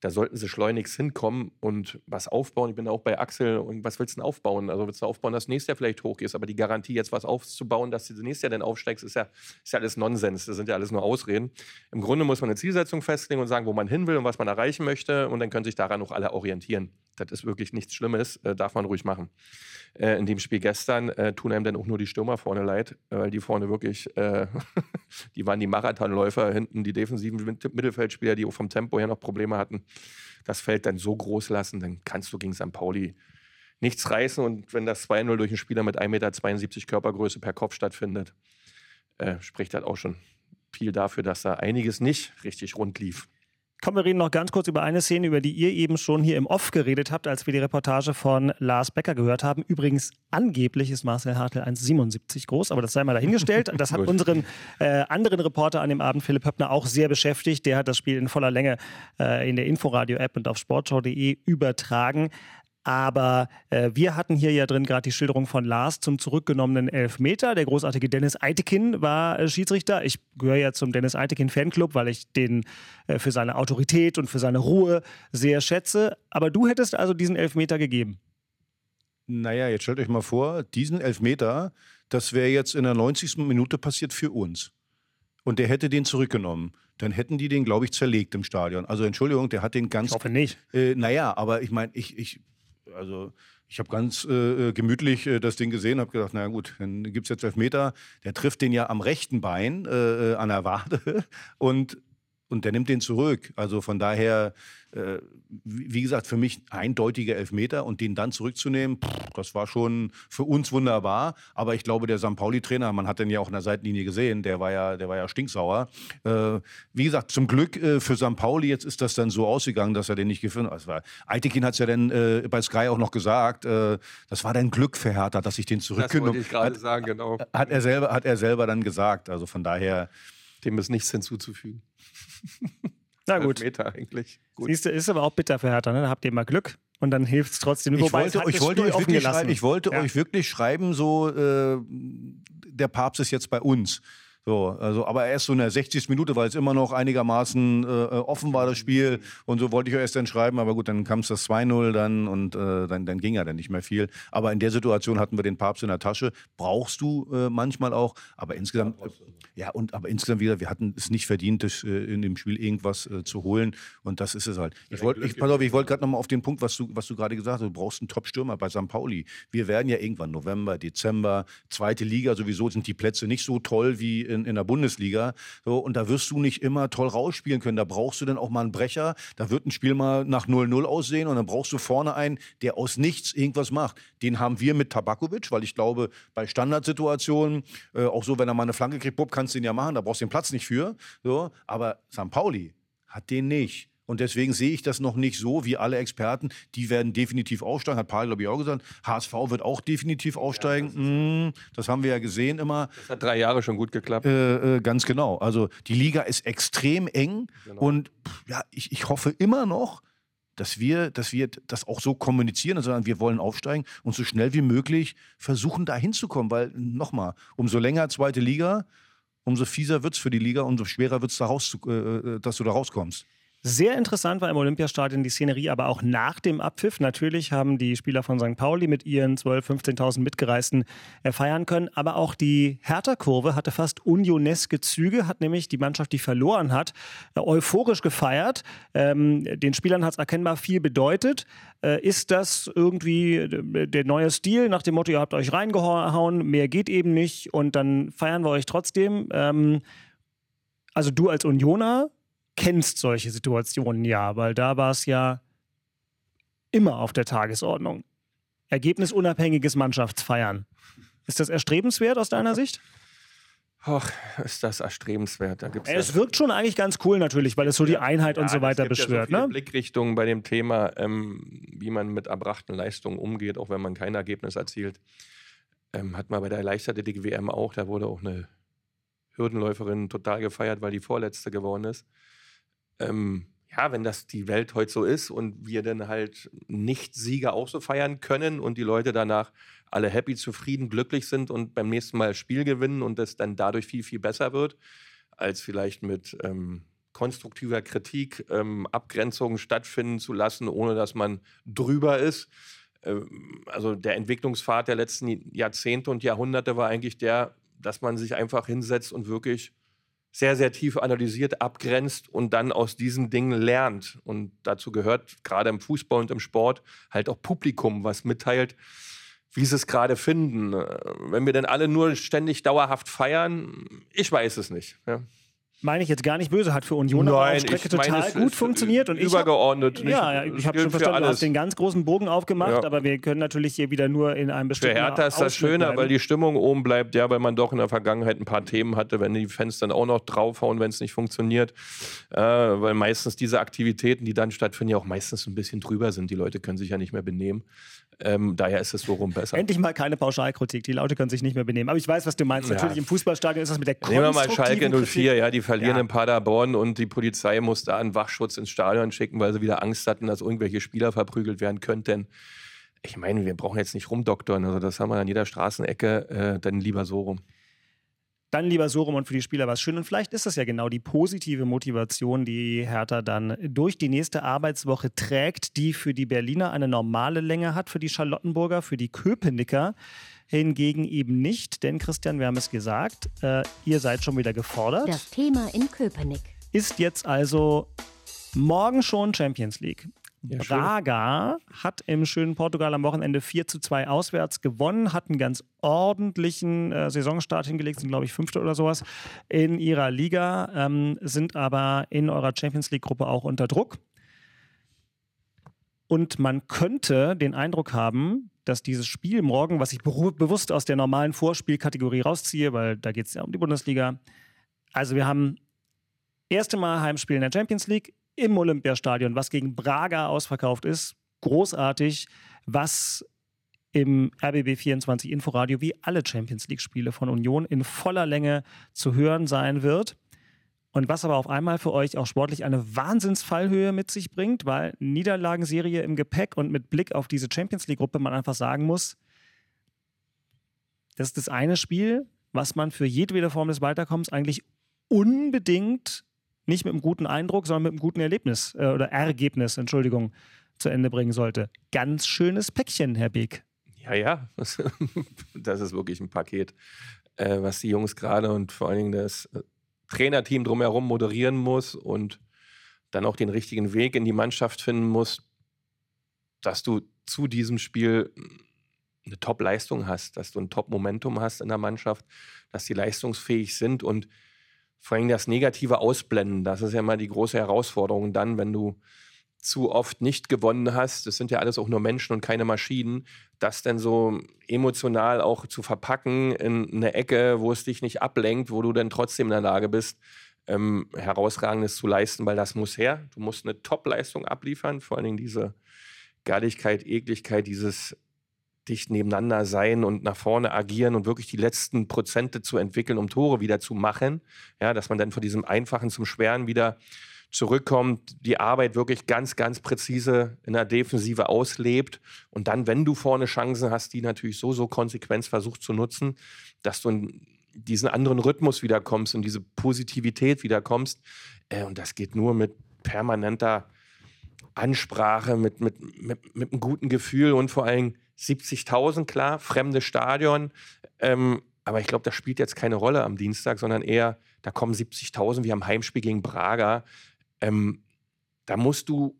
da sollten sie schleunigst hinkommen und was aufbauen. Ich bin auch bei Axel. Und was willst du denn aufbauen? Also willst du aufbauen, dass nächstes Jahr vielleicht hochgehst, aber die Garantie, jetzt was aufzubauen, dass du nächstes Jahr dann aufsteigst, ist ja, ist ja alles Nonsens. Das sind ja alles nur Ausreden. Im Grunde muss man eine Zielsetzung festlegen und sagen, wo man hin will und was man erreichen möchte. Und dann können sich daran auch alle orientieren. Das ist wirklich nichts Schlimmes, äh, darf man ruhig machen. Äh, in dem Spiel gestern äh, tun einem dann auch nur die Stürmer vorne leid, äh, weil die vorne wirklich, äh, *laughs* die waren die Marathonläufer, hinten die defensiven Mit- Mittelfeldspieler, die auch vom Tempo her noch Probleme hatten. Das Feld dann so groß lassen, dann kannst du gegen St. Pauli nichts reißen. Und wenn das 2-0 durch einen Spieler mit 1,72 Meter Körpergröße per Kopf stattfindet, äh, spricht das auch schon viel dafür, dass da einiges nicht richtig rund lief. Komm, wir reden noch ganz kurz über eine Szene, über die ihr eben schon hier im Off geredet habt, als wir die Reportage von Lars Becker gehört haben. Übrigens, angeblich ist Marcel Hartl 1,77 groß, aber das sei mal dahingestellt. Das hat unseren äh, anderen Reporter an dem Abend, Philipp Höppner, auch sehr beschäftigt. Der hat das Spiel in voller Länge äh, in der Inforadio-App und auf sportschau.de übertragen. Aber äh, wir hatten hier ja drin gerade die Schilderung von Lars zum zurückgenommenen Elfmeter. Der großartige Dennis Eitekin war äh, Schiedsrichter. Ich gehöre ja zum Dennis Eitekin Fanclub, weil ich den äh, für seine Autorität und für seine Ruhe sehr schätze. Aber du hättest also diesen Elfmeter gegeben. Naja, jetzt stellt euch mal vor, diesen Elfmeter, das wäre jetzt in der 90. Minute passiert für uns. Und der hätte den zurückgenommen. Dann hätten die den, glaube ich, zerlegt im Stadion. Also Entschuldigung, der hat den ganz. Ich hoffe nicht. Äh, naja, aber ich meine, ich, ich, also ich habe ganz äh, gemütlich äh, das Ding gesehen, habe gedacht, na gut, dann gibt es jetzt Elfmeter. Der trifft den ja am rechten Bein äh, äh, an der Wade *laughs* und, und der nimmt den zurück. Also von daher, äh, wie gesagt, für mich eindeutiger Elfmeter und den dann zurückzunehmen, pff, das war schon für uns wunderbar. Aber ich glaube, der St. Pauli-Trainer, man hat den ja auch in der Seitenlinie gesehen, der war ja, der war ja stinksauer. Äh, wie gesagt, zum Glück äh, für St. Pauli, jetzt ist das dann so ausgegangen, dass er den nicht gefunden hat. Also, Eitekin hat es ja dann äh, bei Sky auch noch gesagt, äh, das war dann Glück für Hertha, dass ich den zurückgenommen ich gerade sagen, genau. hat er selber Hat er selber dann gesagt. Also von daher. Dem ist nichts hinzuzufügen. *laughs* Na gut. Meter eigentlich. Gut. Siehst du, ist aber auch bitter für Hertha. Ne? Da habt ihr mal Glück und dann hilft es trotzdem. Ich Wobei, es wollte, ich wollte, euch wirklich, ich wollte Ja. euch wirklich schreiben, so äh, der Papst ist jetzt bei uns. So, also, aber erst so in der 60. Minute, weil es immer noch einigermaßen äh, offen war, das Spiel. Und so wollte ich euch erst dann schreiben, aber gut, dann kam es das 2-0 dann und äh, dann, dann ging ja dann nicht mehr viel. Aber in der Situation hatten wir den Papst in der Tasche. Brauchst du äh, manchmal auch, aber insgesamt, äh, ja, und aber insgesamt wieder, wir hatten es nicht verdient, das, äh, in dem Spiel irgendwas äh, zu holen. Und das ist es halt. Ich wollte, ich, pass auf, ich wollte gerade nochmal auf den Punkt, was du, was du gerade gesagt hast, du brauchst einen Top-Stürmer bei St. Pauli. Wir werden ja irgendwann November, Dezember, zweite Liga sowieso sind die Plätze nicht so toll wie in, in der Bundesliga. So, und da wirst du nicht immer toll rausspielen können. Da brauchst du dann auch mal einen Brecher. Da wird ein Spiel mal nach 0-0 aussehen und dann brauchst du vorne einen, der aus nichts irgendwas macht. Den haben wir mit Tabakovic, weil ich glaube, bei Standardsituationen, äh, auch so, wenn er mal eine Flanke kriegt, Bub, kannst du ihn ja machen, da brauchst du den Platz nicht für. So, aber St. Pauli hat den nicht. Und deswegen sehe ich das noch nicht so wie alle Experten. Die werden definitiv aufsteigen, hat Paul, glaube ich, auch gesagt. HSV wird auch definitiv aufsteigen. Ja, das, mm, das, haben wir ja gesehen immer. Das hat drei Jahre schon gut geklappt. Äh, äh, ganz genau. Also die Liga ist extrem eng. Genau. Und ja, ich, ich hoffe immer noch, dass wir, dass wir das auch so kommunizieren und sagen, wir wollen aufsteigen und so schnell wie möglich versuchen, da hinzukommen. Weil, nochmal, umso länger zweite Liga, umso fieser wird es für die Liga, umso schwerer wird es, da raus, äh, äh, dass du da rauskommst. Sehr interessant war im Olympiastadion die Szenerie, aber auch nach dem Abpfiff. Natürlich haben die Spieler von St. Pauli mit ihren 12.000, 15.000 Mitgereisten äh, feiern können. Aber auch die Hertha-Kurve hatte fast unioneske Züge, hat nämlich die Mannschaft, die verloren hat, äh, euphorisch gefeiert. Ähm, den Spielern hat es erkennbar viel bedeutet. Äh, ist das irgendwie äh, der neue Stil nach dem Motto, ihr habt euch reingehauen, mehr geht eben nicht und dann feiern wir euch trotzdem? Ähm, also du als Unioner kennst solche Situationen ja, weil da war es ja immer auf der Tagesordnung. Ergebnisunabhängiges Mannschaftsfeiern. Ist das erstrebenswert aus deiner Sicht? Ach, ist das erstrebenswert. Da gibt's es ja wirkt schon eigentlich ganz cool natürlich, weil es so die Einheit ja, und so weiter beschwört. Ja so ne? Blickrichtungen bei dem Thema, ähm, wie man mit erbrachten Leistungen umgeht, auch wenn man kein Ergebnis erzielt. Ähm, hat man bei der Leichtathletik-WM auch, da wurde auch eine Hürdenläuferin total gefeiert, weil die Vorletzte geworden ist ähm, ja, wenn das die Welt heute so ist und wir dann halt nicht Sieger auch so feiern können und die Leute danach alle happy, zufrieden, glücklich sind und beim nächsten Mal das Spiel gewinnen und es dann dadurch viel, viel besser wird, als vielleicht mit ähm, konstruktiver Kritik ähm, Abgrenzungen stattfinden zu lassen, ohne dass man drüber ist. Ähm, also der Entwicklungspfad der letzten Jahrzehnte und Jahrhunderte war eigentlich der, dass man sich einfach hinsetzt und wirklich sehr, sehr tief analysiert, abgrenzt und dann aus diesen Dingen lernt. Und dazu gehört gerade im Fußball und im Sport halt auch Publikum, was mitteilt, wie sie es gerade finden. Wenn wir denn alle nur ständig dauerhaft feiern, ich weiß es nicht. Ja meine ich jetzt gar nicht böse, hat für Union Nein, auf Strecke total gut funktioniert. Und übergeordnet. Ich hab, ja, ich habe schon verstanden, du hast den ganz großen Bogen aufgemacht, ja. aber wir können natürlich hier wieder nur in einem bestimmten Für Hertha ist das schöner, weil die Stimmung oben bleibt, ja, weil man doch in der Vergangenheit ein paar Themen hatte, wenn die Fans dann auch noch draufhauen, wenn es nicht funktioniert. Äh, weil meistens diese Aktivitäten, die dann stattfinden, ja auch meistens ein bisschen drüber sind. Die Leute können sich ja nicht mehr benehmen. Ähm, daher ist es so rum besser. Endlich mal keine Pauschalkritik. Die Leute können sich nicht mehr benehmen. Aber ich weiß, was du meinst. Ja. Natürlich im Fußballstadion ist das mit der Nehmen wir mal Schalke 04, ja, die verlieren ja. in Paderborn und die Polizei muss da einen Wachschutz ins Stadion schicken, weil sie wieder Angst hatten, dass irgendwelche Spieler verprügelt werden könnten. Ich meine, wir brauchen jetzt nicht rumdoktern. Also das haben wir an jeder Straßenecke, äh, dann lieber so rum dann lieber so rum und für die Spieler was schön. Und vielleicht ist das ja genau die positive Motivation, die Hertha dann durch die nächste Arbeitswoche trägt, die für die Berliner eine normale Länge hat, für die Charlottenburger, für die Köpenicker hingegen eben nicht. Denn Christian, wir haben es gesagt, äh, ihr seid schon wieder gefordert. Das Thema in Köpenick. Ist jetzt also morgen schon Champions League. Ja, Braga hat im schönen Portugal am Wochenende 4 zu 2 auswärts gewonnen, hat einen ganz ordentlichen äh, Saisonstart hingelegt, sind glaube ich Fünfte oder sowas in ihrer Liga, ähm, sind aber in eurer Champions League-Gruppe auch unter Druck. Und man könnte den Eindruck haben, dass dieses Spiel morgen, was ich bewusst aus der normalen Vorspielkategorie rausziehe, weil da geht es ja um die Bundesliga. Also wir haben erste Mal Heimspiel in der Champions League, im Olympiastadion, was gegen Braga ausverkauft ist. Großartig, was im RBB 24 Inforadio wie alle Champions League-Spiele von Union in voller Länge zu hören sein wird. Und was aber auf einmal für euch auch sportlich eine Wahnsinnsfallhöhe mit sich bringt, weil Niederlagenserie im Gepäck und mit Blick auf diese Champions League-Gruppe man einfach sagen muss, das ist das eine Spiel, was man für jedwede Form des Weiterkommens eigentlich unbedingt nicht mit einem guten Eindruck, sondern mit einem guten Erlebnis äh, oder Ergebnis, Entschuldigung, zu Ende bringen sollte. Ganz schönes Päckchen, Herr Beek. Ja, ja, *laughs* das ist wirklich ein Paket, äh, was die Jungs gerade und vor allen Dingen das äh, Trainerteam drumherum moderieren muss und dann auch den richtigen Weg in die Mannschaft finden muss, dass du zu diesem Spiel eine Top-Leistung hast, dass du ein Top-Momentum hast in der Mannschaft, dass die leistungsfähig sind und vor allem das Negative ausblenden. Das ist ja immer die große Herausforderung dann, wenn du zu oft nicht gewonnen hast, das sind ja alles auch nur Menschen und keine Maschinen, das dann so emotional auch zu verpacken in eine Ecke, wo es dich nicht ablenkt, wo du dann trotzdem in der Lage bist, ähm, herausragendes zu leisten, weil das muss her. Du musst eine Top-Leistung abliefern, vor allen Dingen diese Galligkeit, Ekligkeit, dieses dicht nebeneinander sein und nach vorne agieren und wirklich die letzten Prozente zu entwickeln, um Tore wieder zu machen. Ja, dass man dann von diesem Einfachen zum Schweren wieder zurückkommt, die Arbeit wirklich ganz, ganz präzise in der Defensive auslebt und dann, wenn du vorne Chancen hast, die natürlich so, so konsequent versucht zu nutzen, dass du in diesen anderen Rhythmus wiederkommst und diese Positivität wiederkommst. Äh, und das geht nur mit permanenter Ansprache, mit, mit, mit, mit einem guten Gefühl und vor allem 70.000, klar, fremde Stadion. Ähm, aber ich glaube, das spielt jetzt keine Rolle am Dienstag, sondern eher, da kommen 70.000, wir haben Heimspiel gegen Braga. Ähm, da musst du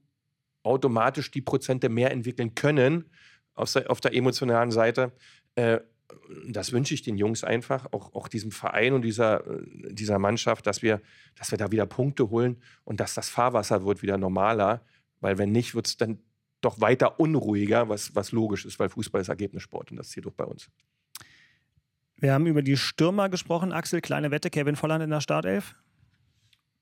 automatisch die Prozente mehr entwickeln können auf der, auf der emotionalen Seite. Äh, das wünsche ich den Jungs einfach, auch, auch diesem Verein und dieser, dieser Mannschaft, dass wir, dass wir da wieder Punkte holen und dass das Fahrwasser wird wieder normaler. Weil wenn nicht, wird es dann doch weiter unruhiger, was, was logisch ist, weil Fußball ist Ergebnissport und das zählt auch bei uns. Wir haben über die Stürmer gesprochen. Axel, kleine Wette, Kevin Volland in der Startelf?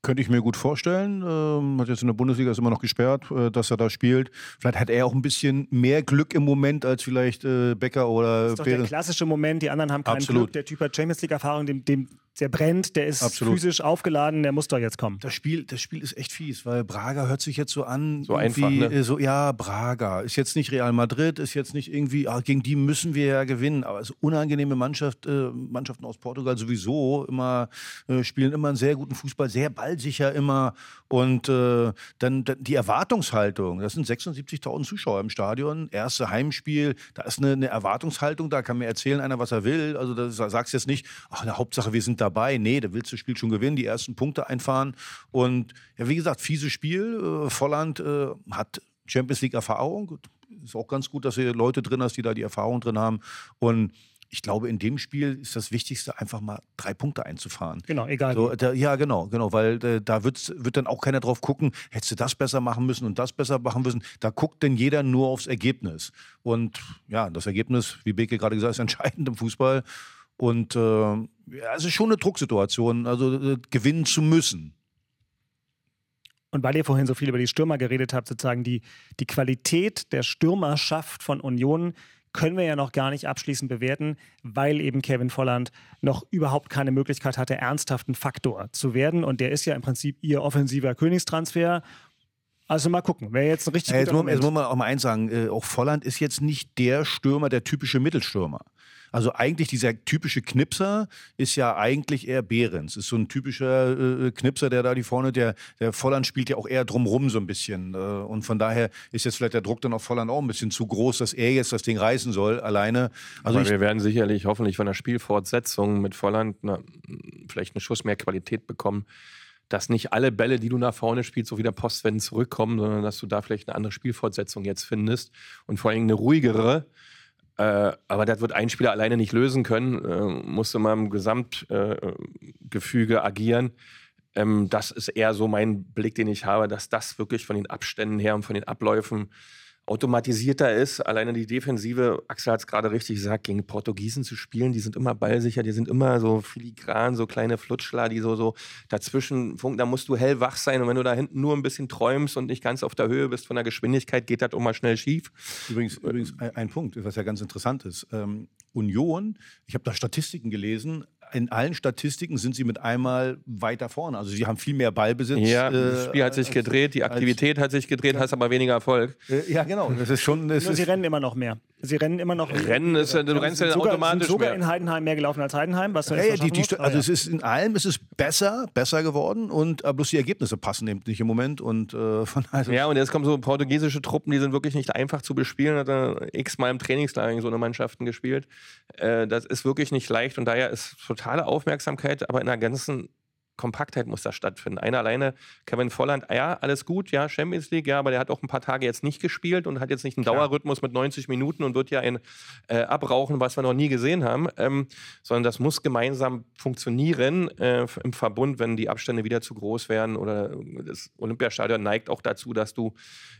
Könnte ich mir gut vorstellen. Ähm, hat jetzt in der Bundesliga ist immer noch gesperrt, äh, dass er da spielt. Vielleicht hat er auch ein bisschen mehr Glück im Moment als vielleicht äh, Becker oder Das ist doch der klassische Moment. Die anderen haben kein Absolut. Glück. Der Typ hat Champions League-Erfahrung, dem, dem der brennt, der ist Absolut. physisch aufgeladen, der muss doch jetzt kommen. Das Spiel, das Spiel ist echt fies, weil Braga hört sich jetzt so an. So irgendwie, einfach, ne? äh, So, ja, Braga. Ist jetzt nicht Real Madrid, ist jetzt nicht irgendwie, ah, gegen die müssen wir ja gewinnen. Aber es ist unangenehme Mannschaft, äh, Mannschaften aus Portugal sowieso immer, äh, spielen immer einen sehr guten Fußball, sehr ballsicher immer. Und äh, dann, die Erwartungshaltung, das sind 76.000 Zuschauer im Stadion, erste Heimspiel, da ist eine, eine Erwartungshaltung, da kann mir erzählen einer, was er will. Also da sagst jetzt nicht, ach, na, Hauptsache wir sind dabei. Nee, da willst du das Spiel schon gewinnen, die ersten Punkte einfahren. Und ja, wie gesagt, fieses Spiel. Äh, Volland äh, hat Champions League Erfahrung. Ist auch ganz gut, dass du Leute drin hast, die da die Erfahrung drin haben. Und ich glaube, in dem Spiel ist das Wichtigste, einfach mal drei Punkte einzufahren. Genau, egal. So, da, ja, genau, genau, weil äh, da wird's, wird dann auch keiner drauf gucken, hättest du das besser machen müssen und das besser machen müssen. Da guckt denn jeder nur aufs Ergebnis. Und ja, das Ergebnis, wie Beke gerade gesagt hat, ist *laughs* entscheidend im Fußball. Und äh, ja, es ist schon eine Drucksituation, also äh, gewinnen zu müssen. Und weil ihr vorhin so viel über die Stürmer geredet habt, sozusagen die, die Qualität der Stürmerschaft von Union können wir ja noch gar nicht abschließend bewerten, weil eben Kevin Volland noch überhaupt keine Möglichkeit hatte, ernsthaft ein Faktor zu werden. Und der ist ja im Prinzip ihr offensiver Königstransfer. Also mal gucken, wer jetzt ein richtig Ja, jetzt, muss, jetzt muss man auch mal eins sagen, äh, auch Volland ist jetzt nicht der Stürmer, der typische Mittelstürmer. Also eigentlich dieser typische Knipser ist ja eigentlich eher Behrens. Ist so ein typischer äh, Knipser, der da die vorne, der, der Volland spielt ja auch eher drumrum so ein bisschen. Äh, und von daher ist jetzt vielleicht der Druck dann auf Volland auch ein bisschen zu groß, dass er jetzt das Ding reißen soll, alleine. Also Aber ich, wir werden sicherlich hoffentlich von der Spielfortsetzung mit Volland eine, vielleicht einen Schuss mehr Qualität bekommen, dass nicht alle Bälle, die du nach vorne spielst, so wieder postwendend zurückkommen, sondern dass du da vielleicht eine andere Spielfortsetzung jetzt findest und vor allem eine ruhigere. Äh, aber das wird ein Spieler alleine nicht lösen können. Äh, musst du mal im Gesamtgefüge äh, agieren. Ähm, das ist eher so mein Blick, den ich habe, dass das wirklich von den Abständen her und von den Abläufen automatisierter ist. Alleine die Defensive, Axel hat es gerade richtig gesagt, gegen Portugiesen zu spielen, die sind immer ballsicher, die sind immer so filigran, so kleine Flutschler, die so, so dazwischen funken. Da musst du hellwach sein und wenn du da hinten nur ein bisschen träumst und nicht ganz auf der Höhe bist von der Geschwindigkeit, geht das auch mal schnell schief. Übrigens, übrigens ein, ein Punkt, was ja ganz interessant ist. Ähm, Union, ich habe da Statistiken gelesen, in allen Statistiken sind sie mit einmal weiter vorne. Also sie haben viel mehr Ballbesitz. Ja, äh, das Spiel hat sich als- gedreht, die als- Aktivität hat sich gedreht, hast aber weniger Erfolg. Äh, ja, genau. Das ist schon. Das Nur sie ist, rennen immer noch mehr. Sie rennen immer noch. Rennen ist ja, du rennst ja sogar, automatisch sind sogar mehr. in Heidenheim mehr gelaufen als Heidenheim, was du ja, ja, die, die, musst. also Ah, es ist in allem ist es besser, besser geworden und äh, bloß die Ergebnisse passen eben nicht im Moment und äh, von daher. Ja, und jetzt kommen so portugiesische Truppen, die sind wirklich nicht einfach zu bespielen. Hat er x-mal im Trainingslager so eine Mannschaften gespielt. Äh, das ist wirklich nicht leicht und daher ist totale Aufmerksamkeit, aber in einer ganzen Kompaktheit muss da stattfinden. Einer alleine, Kevin Volland, ja, alles gut, ja, Champions League, ja, aber der hat auch ein paar Tage jetzt nicht gespielt und hat jetzt nicht einen Klar. Dauerrhythmus mit 90 Minuten und wird ja ein äh, abrauchen, was wir noch nie gesehen haben, ähm, sondern das muss gemeinsam funktionieren äh, im Verbund, wenn die Abstände wieder zu groß werden oder das Olympiastadion neigt auch dazu, dass du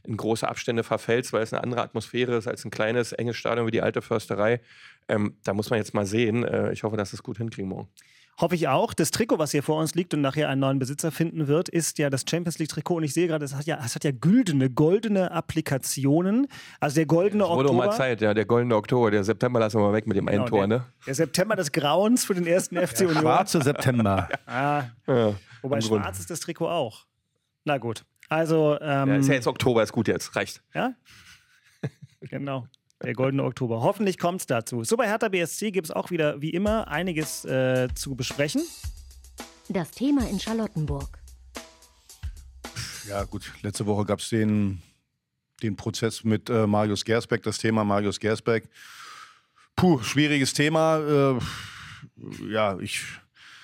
in große Abstände verfällst, weil es eine andere Atmosphäre ist als ein kleines, enges Stadion wie die alte Försterei. Ähm, da muss man jetzt mal sehen. Äh, ich hoffe, dass es gut hinkriegen morgen. Hoffe ich auch. Das Trikot, was hier vor uns liegt und nachher einen neuen Besitzer finden wird, ist ja das Champions League Trikot. Und ich sehe gerade, es hat ja, es hat ja güldene, goldene Applikationen. Also der goldene Wurde Oktober. mal Zeit, ja, der goldene Oktober, der September lassen wir mal weg mit dem einen Genau, Tor, der, ne? der September des Grauens für den ersten FC Union. Schwarze September. *laughs* Ah, Ja, wobei schwarz ist das Trikot auch. Na gut. Also, ähm, Ja, ist ja jetzt Oktober, ist gut jetzt, reicht. Ja? *laughs* genau. Der goldene Oktober. Hoffentlich kommt es dazu. So, bei Hertha BSC gibt es auch wieder, wie immer, einiges äh, zu besprechen. Das Thema in Charlottenburg. Ja, gut. Letzte Woche gab es den, den Prozess mit äh, Marius Gersbeck, das Thema Marius Gersbeck. Puh, schwieriges Thema. Äh, ja, ich.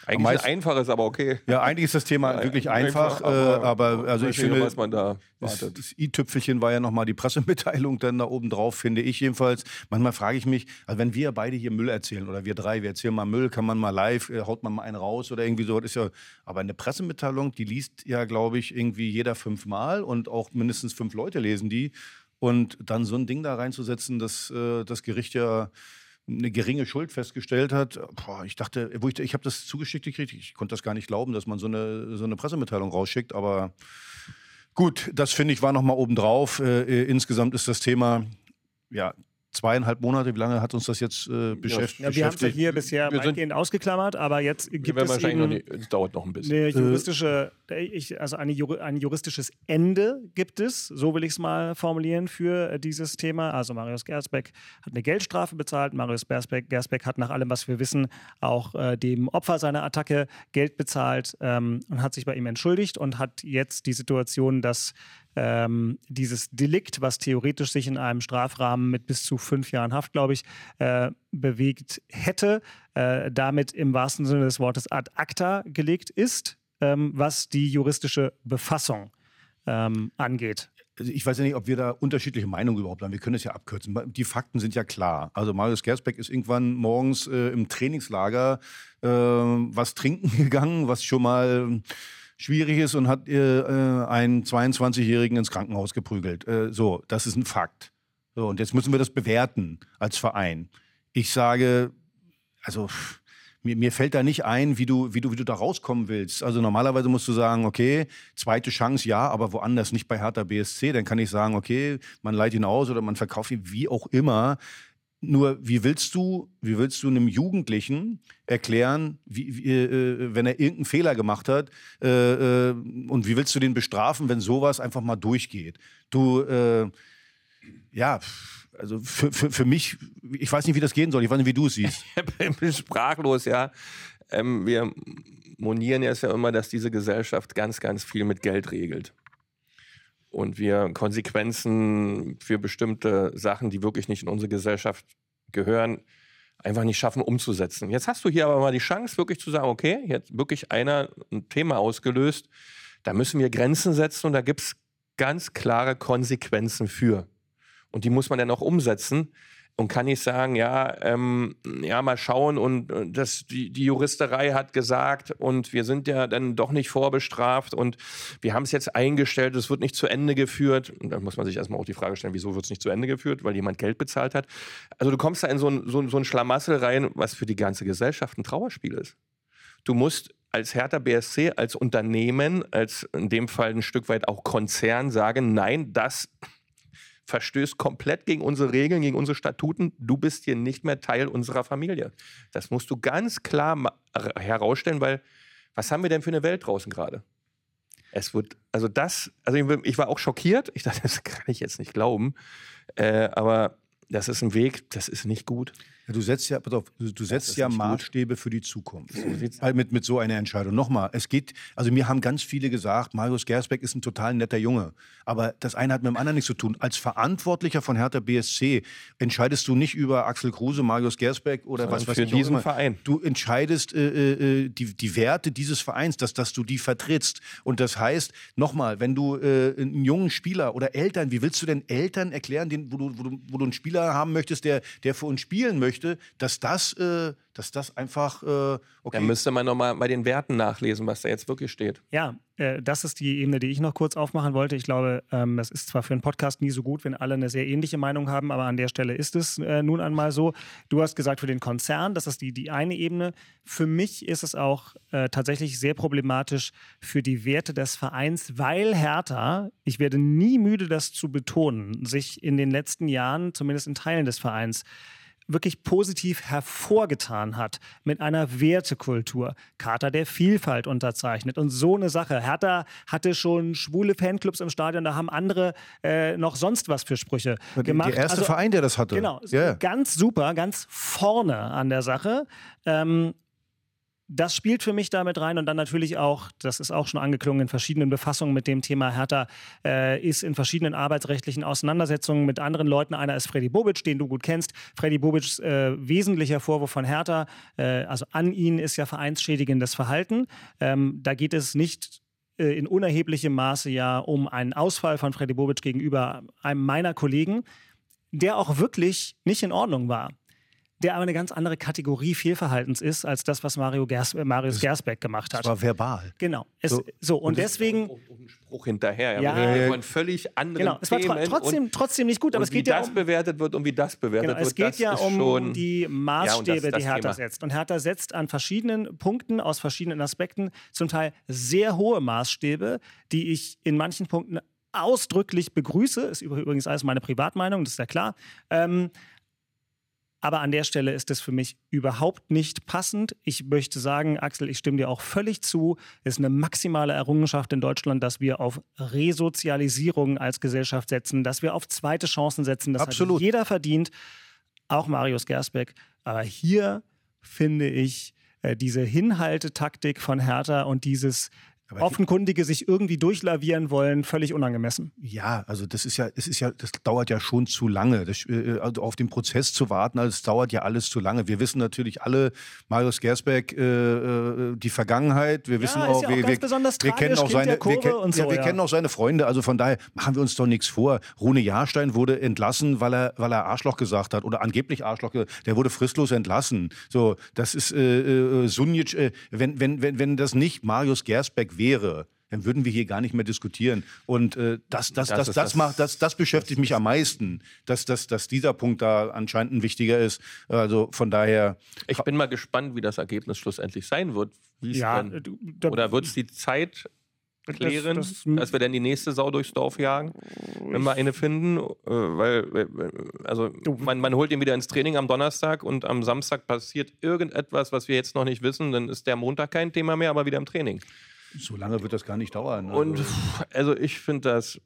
Eigentlich meisten- ein einfaches, aber okay. Ja, eigentlich ist das Thema Ja, wirklich einfach, einfach, äh, aber aber also ich finde, was man da das, das i-Tüpfelchen war ja nochmal die Pressemitteilung dann da oben drauf, finde ich jedenfalls. Manchmal frage ich mich, also wenn wir beide hier Müll erzählen oder wir drei, wir erzählen mal Müll, kann man mal live, äh, haut man mal einen raus oder irgendwie so, das ist ja, aber eine Pressemitteilung, die liest ja, glaube ich, irgendwie jeder fünfmal und auch mindestens fünf Leute lesen die. Und dann so ein Ding da reinzusetzen, dass äh, das Gericht ja eine geringe Schuld festgestellt hat. Boah, ich dachte, wo ich, ich habe das zugeschickt gekriegt, ich konnte das gar nicht glauben, dass man so eine, so eine Pressemitteilung rausschickt, aber gut, das finde ich war nochmal obendrauf. Äh, äh, insgesamt ist das Thema, ja, zweieinhalb Monate, wie lange hat uns das jetzt äh, beschäftigt? Ja, wir haben es ja hier bisher Wir sind- weitgehend ausgeklammert, aber jetzt gibt es wahrscheinlich noch eben nicht, es dauert noch ein bisschen. eine juristische, ich, also eine, ein juristisches Ende gibt es, so will ich es mal formulieren, für äh, dieses Thema. Also Marius Gersbeck hat eine Geldstrafe bezahlt. Marius Gersbeck, Gersbeck hat nach allem, was wir wissen, auch äh, dem Opfer seiner Attacke Geld bezahlt ähm, und hat sich bei ihm entschuldigt und hat jetzt die Situation, dass ähm, dieses Delikt, was theoretisch sich in einem Strafrahmen mit bis zu fünf Jahren Haft, glaube ich, äh, bewegt hätte, äh, damit im wahrsten Sinne des Wortes ad acta gelegt ist, ähm, was die juristische Befassung ähm, angeht. Also ich weiß ja nicht, ob wir da unterschiedliche Meinungen überhaupt haben. Wir können es ja abkürzen. Die Fakten sind ja klar. Also Marius Gersbeck ist irgendwann morgens äh, im Trainingslager äh, was trinken *laughs* gegangen, was schon mal schwierig ist und hat äh, äh, einen 22-Jährigen ins Krankenhaus geprügelt. Äh, so, das ist ein Fakt. So, und jetzt müssen wir das bewerten als Verein. Ich sage, also mir, mir fällt da nicht ein, wie du, wie, du, wie du da rauskommen willst. Also normalerweise musst du sagen, okay, zweite Chance ja, aber woanders, nicht bei Hertha BSC. Dann kann ich sagen, okay, man leiht ihn aus oder man verkauft ihn, wie auch immer. Nur, wie willst du, wie willst du einem Jugendlichen erklären, wie, wie, äh, wenn er irgendeinen Fehler gemacht hat, äh, äh, und wie willst du den bestrafen, wenn sowas einfach mal durchgeht? Du, äh, ja, also für, für, für mich, ich weiß nicht, wie das gehen soll. Ich weiß nicht, wie du es siehst. *laughs* Ich bin sprachlos, ja. Ähm, wir monieren ja immer, dass diese Gesellschaft ganz, ganz viel mit Geld regelt. Und wir Konsequenzen für bestimmte Sachen, die wirklich nicht in unsere Gesellschaft gehören, einfach nicht schaffen umzusetzen. Jetzt hast du hier aber mal die Chance, wirklich zu sagen, okay, jetzt wirklich einer ein Thema ausgelöst, da müssen wir Grenzen setzen und da gibt es ganz klare Konsequenzen für. Und die muss man dann auch umsetzen und kann nicht sagen, ja, ähm, ja, mal schauen und äh, das, die, die Juristerei hat gesagt und wir sind ja dann doch nicht vorbestraft und wir haben es jetzt eingestellt, es wird nicht zu Ende geführt. Und dann muss man sich erstmal auch die Frage stellen, wieso wird es nicht zu Ende geführt, weil jemand Geld bezahlt hat. Also du kommst da in so ein, so, so ein Schlamassel rein, was für die ganze Gesellschaft ein Trauerspiel ist. Du musst als Hertha BSC, als Unternehmen, als in dem Fall ein Stück weit auch Konzern sagen, nein, das verstößt komplett gegen unsere Regeln, gegen unsere Statuten. Du bist hier nicht mehr Teil unserer Familie. Das musst du ganz klar herausstellen, weil was haben wir denn für eine Welt draußen gerade? Es wird, also das, also ich- ich war auch schockiert. Ich dachte, *laughs* das kann ich jetzt nicht glauben. Äh, aber das ist ein Weg, das ist nicht gut. Ja, du setzt ja, pass auf, du, du setzt ja nicht gut. Maßstäbe für die Zukunft. Weil mit, mit so einer Entscheidung. Nochmal, es geht, also mir haben ganz viele gesagt, Marius Gersbeck ist ein total netter Junge. Aber das eine hat mit dem anderen nichts zu tun. Als Verantwortlicher von Hertha BSC entscheidest du nicht über Axel Kruse, Marius Gersbeck oder Sondern was weiß für ich auch diesen. Verein. Du entscheidest äh, äh, die, die Werte dieses Vereins, dass, dass du die vertrittst. Und das heißt, nochmal, wenn du äh, einen jungen Spieler oder Eltern, wie willst du denn Eltern erklären, den, wo, du, wo, du, wo du einen Spieler haben möchtest, der, der für uns spielen möchte, dass das, äh, dass das einfach, äh, okay. Da müsste man nochmal bei den Werten nachlesen, was da jetzt wirklich steht. Ja, äh, das ist die Ebene, die ich noch kurz aufmachen wollte. Ich glaube, ähm, es ist zwar für einen Podcast nie so gut, wenn alle eine sehr ähnliche Meinung haben, aber an der Stelle ist es äh, nun einmal so. Du hast gesagt, für den Konzern, das ist die, die eine Ebene. Für mich ist es auch äh, tatsächlich sehr problematisch für die Werte des Vereins, weil Hertha, ich werde nie müde, das zu betonen, sich in den letzten Jahren, zumindest in Teilen des Vereins, wirklich positiv hervorgetan hat mit einer Wertekultur, Charta der Vielfalt unterzeichnet und so eine Sache. Hertha hatte schon schwule Fanclubs im Stadion, da haben andere äh, noch sonst was für Sprüche gemacht. Der erste Also, Verein, der das hatte. Genau, ja. ganz super, ganz vorne an der Sache. Ähm, das spielt für mich damit rein und dann natürlich auch, das ist auch schon angeklungen in verschiedenen Befassungen mit dem Thema Hertha, äh, ist in verschiedenen arbeitsrechtlichen Auseinandersetzungen mit anderen Leuten. Einer ist Freddy Bobic, den du gut kennst. Freddy Bobics äh, wesentlicher Vorwurf von Hertha, äh, also an ihn ist ja vereinsschädigendes Verhalten. Ähm, da geht es nicht äh, in unerheblichem Maße ja um einen Ausfall von Freddy Bobic gegenüber einem meiner Kollegen, der auch wirklich nicht in Ordnung war der aber eine ganz andere Kategorie Fehlverhaltens ist, als das, was Mario Gers äh, Marius Gersbeck gemacht Das hat. war verbal. Genau. Es, So. so, und, deswegen, Und ein Spruch hinterher. Ja. Ja, von völlig anderen genau, es war tro trotzdem, und, trotzdem nicht gut, aber es geht wie ja das um, bewertet wird und wie das bewertet Genau, es wird, geht das ja ist um schon die Maßstäbe, Ja, und das- die das Hertha Thema. setzt. Und Hertha setzt an verschiedenen Punkten, aus verschiedenen Aspekten, zum Teil sehr hohe Maßstäbe, die ich in manchen Punkten ausdrücklich begrüße. Ist übrigens alles meine Privatmeinung, das ist ja klar. Ähm, aber an der Stelle ist es für mich überhaupt nicht passend. Ich möchte sagen, Axel, ich stimme dir auch völlig zu. Es ist eine maximale Errungenschaft in Deutschland, dass wir auf Resozialisierung als Gesellschaft setzen, dass wir auf zweite Chancen setzen. Das Absolut. hat jeder verdient, auch Marius Gersbeck. Aber hier finde ich äh, diese Hinhaltetaktik von Hertha und dieses Aber offenkundige sich irgendwie durchlavieren wollen, völlig unangemessen. Ja, also das ist ja, es ist ja, das dauert ja schon zu lange. Das, äh, also auf den Prozess zu warten, also es dauert ja alles zu lange. Wir wissen natürlich alle, Marius Gersbeck, äh, äh, die Vergangenheit. Wir wissen auch, ja auch wir, kennen auch seine, wir, kennen, ja, wir auch seine Freunde. Also von daher machen wir uns doch nichts vor. Rune Jahrstein wurde entlassen, weil er, weil er Arschloch gesagt hat oder angeblich Arschloch. Der wurde fristlos entlassen. So, das ist äh, äh, Sunic. Äh, wenn, wenn, wenn, wenn das nicht Marius Gersbeck wäre. Dann würden wir hier gar nicht mehr diskutieren. Und äh, das, das, Das das, das, das- macht, das, das beschäftigt mich am meisten, dass, dass, dass dieser Punkt da anscheinend ein wichtiger ist. Also von daher, Ich bin mal gespannt, wie das Ergebnis schlussendlich sein wird. Ja, dann, du- da- oder wird es die Zeit klären, das- dass wir dann die nächste Sau durchs Dorf jagen, wenn wir eine finden? Äh, weil, äh, also man, man holt ihn wieder ins Training am Donnerstag und am Samstag passiert irgendetwas, was wir jetzt noch nicht wissen, dann ist der Montag kein Thema mehr, aber wieder im Training. So lange wird das gar nicht dauern. Und Also, pff, also ich finde das,